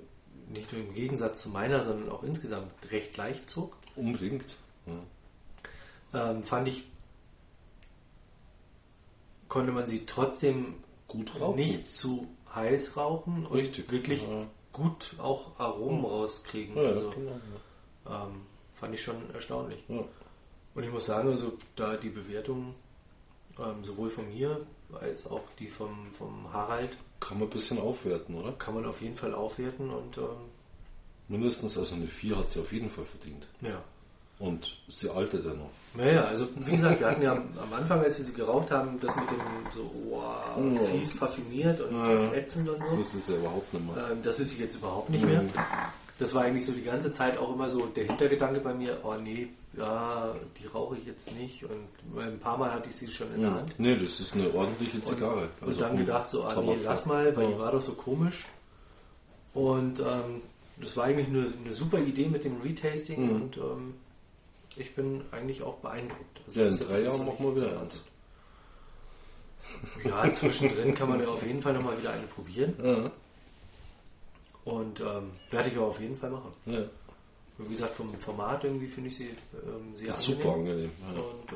nicht nur im Gegensatz zu meiner, sondern auch insgesamt recht leicht zog, Unbedingt. Ja. ähm, fand ich, konnte man sie trotzdem Gut rauchen. nicht zu heiß rauchen und Richtig. wirklich Ja. gut auch Aromen rauskriegen. Ja, also, genau. ähm, fand ich schon erstaunlich. Und ich muss sagen, also da die Bewertung ähm, sowohl von mir als auch die vom, vom Harald Kann man ein bisschen aufwerten, oder? kann man auf jeden Fall aufwerten und ähm, Mindestens, also eine 4 hat sie auf jeden Fall verdient. ja. Und sie altert ja noch. Naja, also wie gesagt, wir hatten ja am Anfang, als wir sie geraucht haben, das mit dem so wow, Oh. fies parfümiert und Ja. ätzend und so. Das ist ja überhaupt nicht mehr. Ähm, das ist sie jetzt überhaupt nicht mehr. Mhm. das war eigentlich so die ganze Zeit auch immer so der Hintergedanke bei mir, oh nee, ja, die rauche ich jetzt nicht. Und ein paar Mal hatte ich sie schon in der Hand. Nee, das ist eine ordentliche Zigarre. Und, und Also dann vom gedacht so, ah nee, lass mal, weil Ja. die war doch so komisch. Und ähm, das war eigentlich eine, eine super Idee mit dem Retasting Mhm. und ähm, ich bin eigentlich auch beeindruckt. Also Ja, in drei Jahren machen wir wieder eins. Ja, zwischendrin kann man ja auf jeden Fall nochmal wieder eine probieren. Ja, Und ähm, werde ich auch auf jeden Fall machen. ja. Wie gesagt, vom Format irgendwie finde ich sie ähm, sehr angenehm. super angenehm. Ja. Und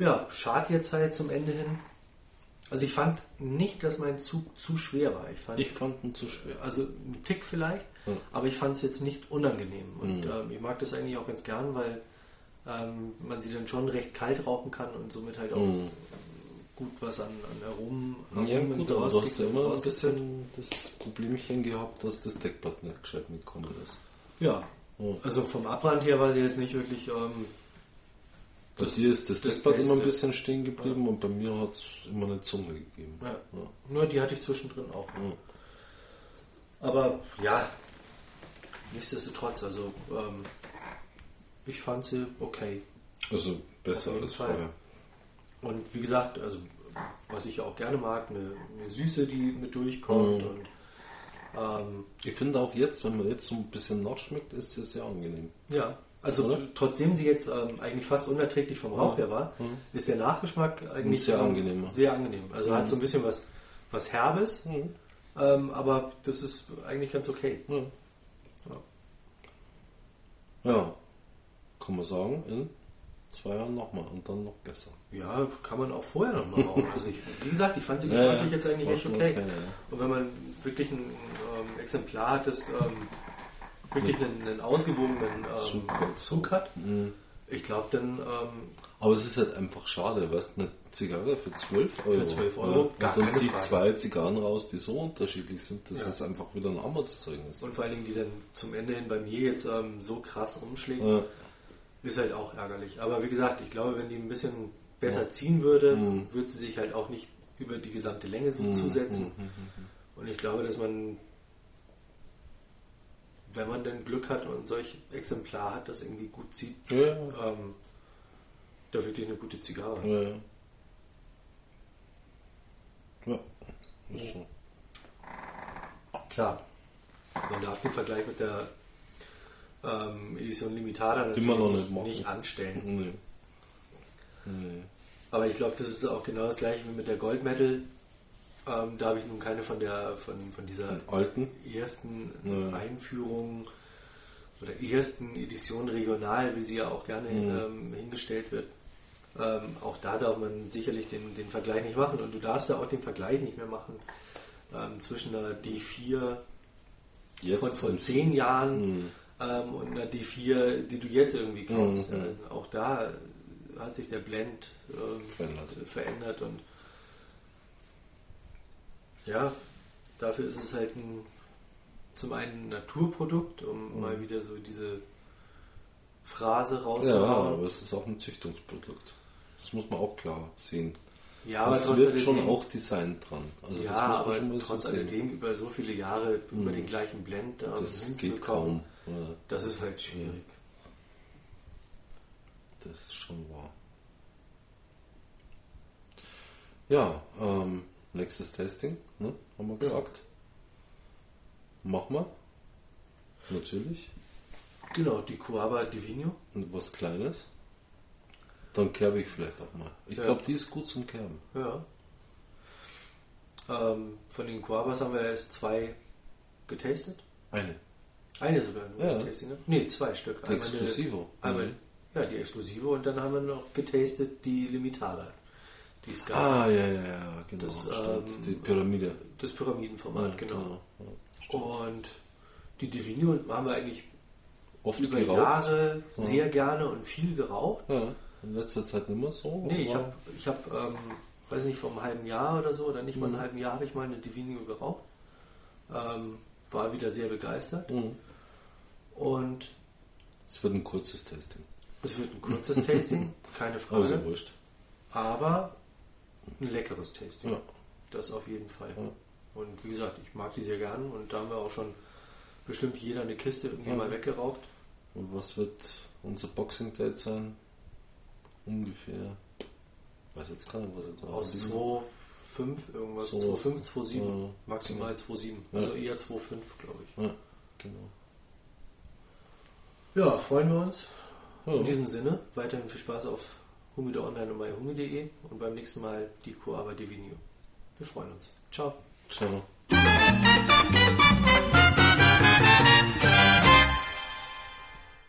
äh, ja, schade jetzt halt zum Ende hin. Also ich fand nicht, dass mein Zug zu schwer war. Ich fand, Ich fand ihn zu schwer. also ein Tick vielleicht, Ja. aber ich fand es jetzt nicht unangenehm. Und Mhm. ähm, ich mag das eigentlich auch ganz gern, weil ähm, man sie dann schon recht kalt rauchen kann und somit halt auch Mhm. Gut was an, an Aromen, Ja gut, aber du hast ja immer ein bisschen das Problemchen gehabt, dass das Deckblatt nicht gescheit mitgekommen ist. Ja, Ja. also vom Abbrand her war sie jetzt nicht wirklich... Ähm, Bei Das- dir ist das, das Deckblatt immer ein Beste. bisschen stehen geblieben und bei mir hat es immer eine Zunge gegeben. Ja. Ja. Nur die hatte ich zwischendrin auch. Ja. Aber ja, nichtsdestotrotz, also ähm, ich fand sie okay. Also besser als vorher. Und wie gesagt, also was ich auch gerne mag, eine, eine Süße, die mit durchkommt. Mhm. Und ähm, Ich finde auch jetzt, wenn man jetzt so ein bisschen nachschmeckt, ist es sehr angenehm. ja, also Oder? trotzdem sie jetzt ähm, eigentlich fast unerträglich vom Rauch her war, Mhm. ist der Nachgeschmack eigentlich Sehr ähm, angenehm. Sehr angenehm. Also Mhm. hat so ein bisschen was, was Herbes, ähm, aber das ist eigentlich ganz okay. Ja. ja, kann man sagen, in zwei Jahren nochmal und dann noch besser. Ja, kann man auch vorher noch mal rauchen. Also ich, wie gesagt, ich fand sie geschmacklich ja. jetzt eigentlich echt okay. okay, ja. Und wenn man wirklich ein ähm, Exemplar hat, das ähm, wirklich einen, einen ausgewogenen ähm, Zug hat. Mhm. ich glaube dann, ähm, Aber es ist halt einfach schade, weißt du, eine Zigarre für 12 Euro. 12 Euro, ja. Und gar dann keine zieht zwei Zigarren raus, die so unterschiedlich sind, das Ja. ist einfach wieder ein Armutszeugnis. und vor allen Dingen, die dann zum Ende hin bei mir jetzt ähm, so krass umschlägt, ist halt auch ärgerlich. Aber wie gesagt, ich glaube, wenn die ein bisschen besser ziehen würde, Mhm. würde sie sich halt auch nicht über die gesamte Länge so Mhm. zusetzen. Mhm. Und ich glaube, dass man, wenn man denn Glück hat und solch Exemplar hat, das irgendwie gut zieht, Ja, ja. ähm, da wirklich eine gute Zigarre. Ja, ja. Ja, ist so. Klar. Man darf den Vergleich mit der ähm, Edition Limitada natürlich Immer noch nicht, nicht anstellen. Nee. Nee. Aber ich glaube, das ist auch genau das gleiche wie mit der Gold Medal. Ähm, da habe ich nun keine von der von, von dieser alten? ersten Ja. Einführung oder ersten Edition regional, wie sie ja auch gerne Mhm. ähm, hingestellt wird. Ähm, auch da darf man sicherlich den, den Vergleich nicht machen und du darfst ja auch den Vergleich nicht mehr machen ähm, zwischen einer D4 Jetzt von vor zehn Jahren Mhm. und einer D4, die du jetzt irgendwie kaufst. Mhm. Ja, auch da hat sich der Blend ähm, Verändert. verändert und ja, dafür ist es halt ein, zum einen ein Naturprodukt, um Mhm. mal wieder so diese Phrase Ja, rauszuhauen. aber es ist auch ein Züchtungsprodukt. Das muss man auch klar sehen. Ja, aber es wird schon auch Design dran. Also ja, das muss man aber schon mal so trotz alledem über so viele Jahre über Mhm. den gleichen Blend ähm, Das geht kaum. Ja, das ist halt schwierig. Das ist schon wahr. Ja, ähm, nächstes Testing, ne? haben wir Ja. gesagt. Machen wir. Natürlich. Genau, die Cuaba Divino. Und was Kleines. Dann kerbe ich vielleicht auch mal. Ich Ja. glaube, die ist gut zum Kerben. Ja. Ähm, von den Coabas haben wir erst zwei getastet. Eine. Eine sogar nur Ja. getastet. Ne? Nee, zwei Stück. Die Exklusivo. Eine, einmal, Mhm. Ja, die Exklusive und dann haben wir noch getastet die Limitada. Die es gab. Ah, ja, ja, ja, genau. Das, ähm, die Pyramide. Das Pyramidenformat, genau. Ja, stimmt. Und die Divino haben wir eigentlich Oft über geraucht. Jahre Ja. sehr gerne und viel geraucht. Ja, in letzter Zeit nicht mehr so. Nee, ich habe, ich hab, ähm, weiß nicht, vor einem halben Jahr oder so, oder nicht mal Mhm. einem halben Jahr habe ich mal eine Divino geraucht. Ähm, war wieder sehr begeistert. Mhm. Und Es wird ein kurzes Testing. Es wird ein kurzes Tasting, keine Frage. wurscht. Aber ein leckeres Tasting. Ja. Das auf jeden Fall. Ja. Und wie gesagt, ich mag die sehr gern und da haben wir auch schon bestimmt jeder eine Kiste irgendwie Ja. mal weggeraucht. Und was wird unser Boxing Date sein? Ungefähr. Weiß jetzt gar nicht, was ich da Aus liegen- 2,5 irgendwas. So 2,5, 2,7. Ja. Maximal 2,7. Ja. Also eher 2,5, glaube ich. Ja, genau. Ja, freuen wir uns. Oh. In diesem Sinne, weiterhin viel Spaß auf Humide Online und myhumi.de und beim nächsten Mal die Kuaba Divinio. Wir freuen uns. Ciao. Ciao.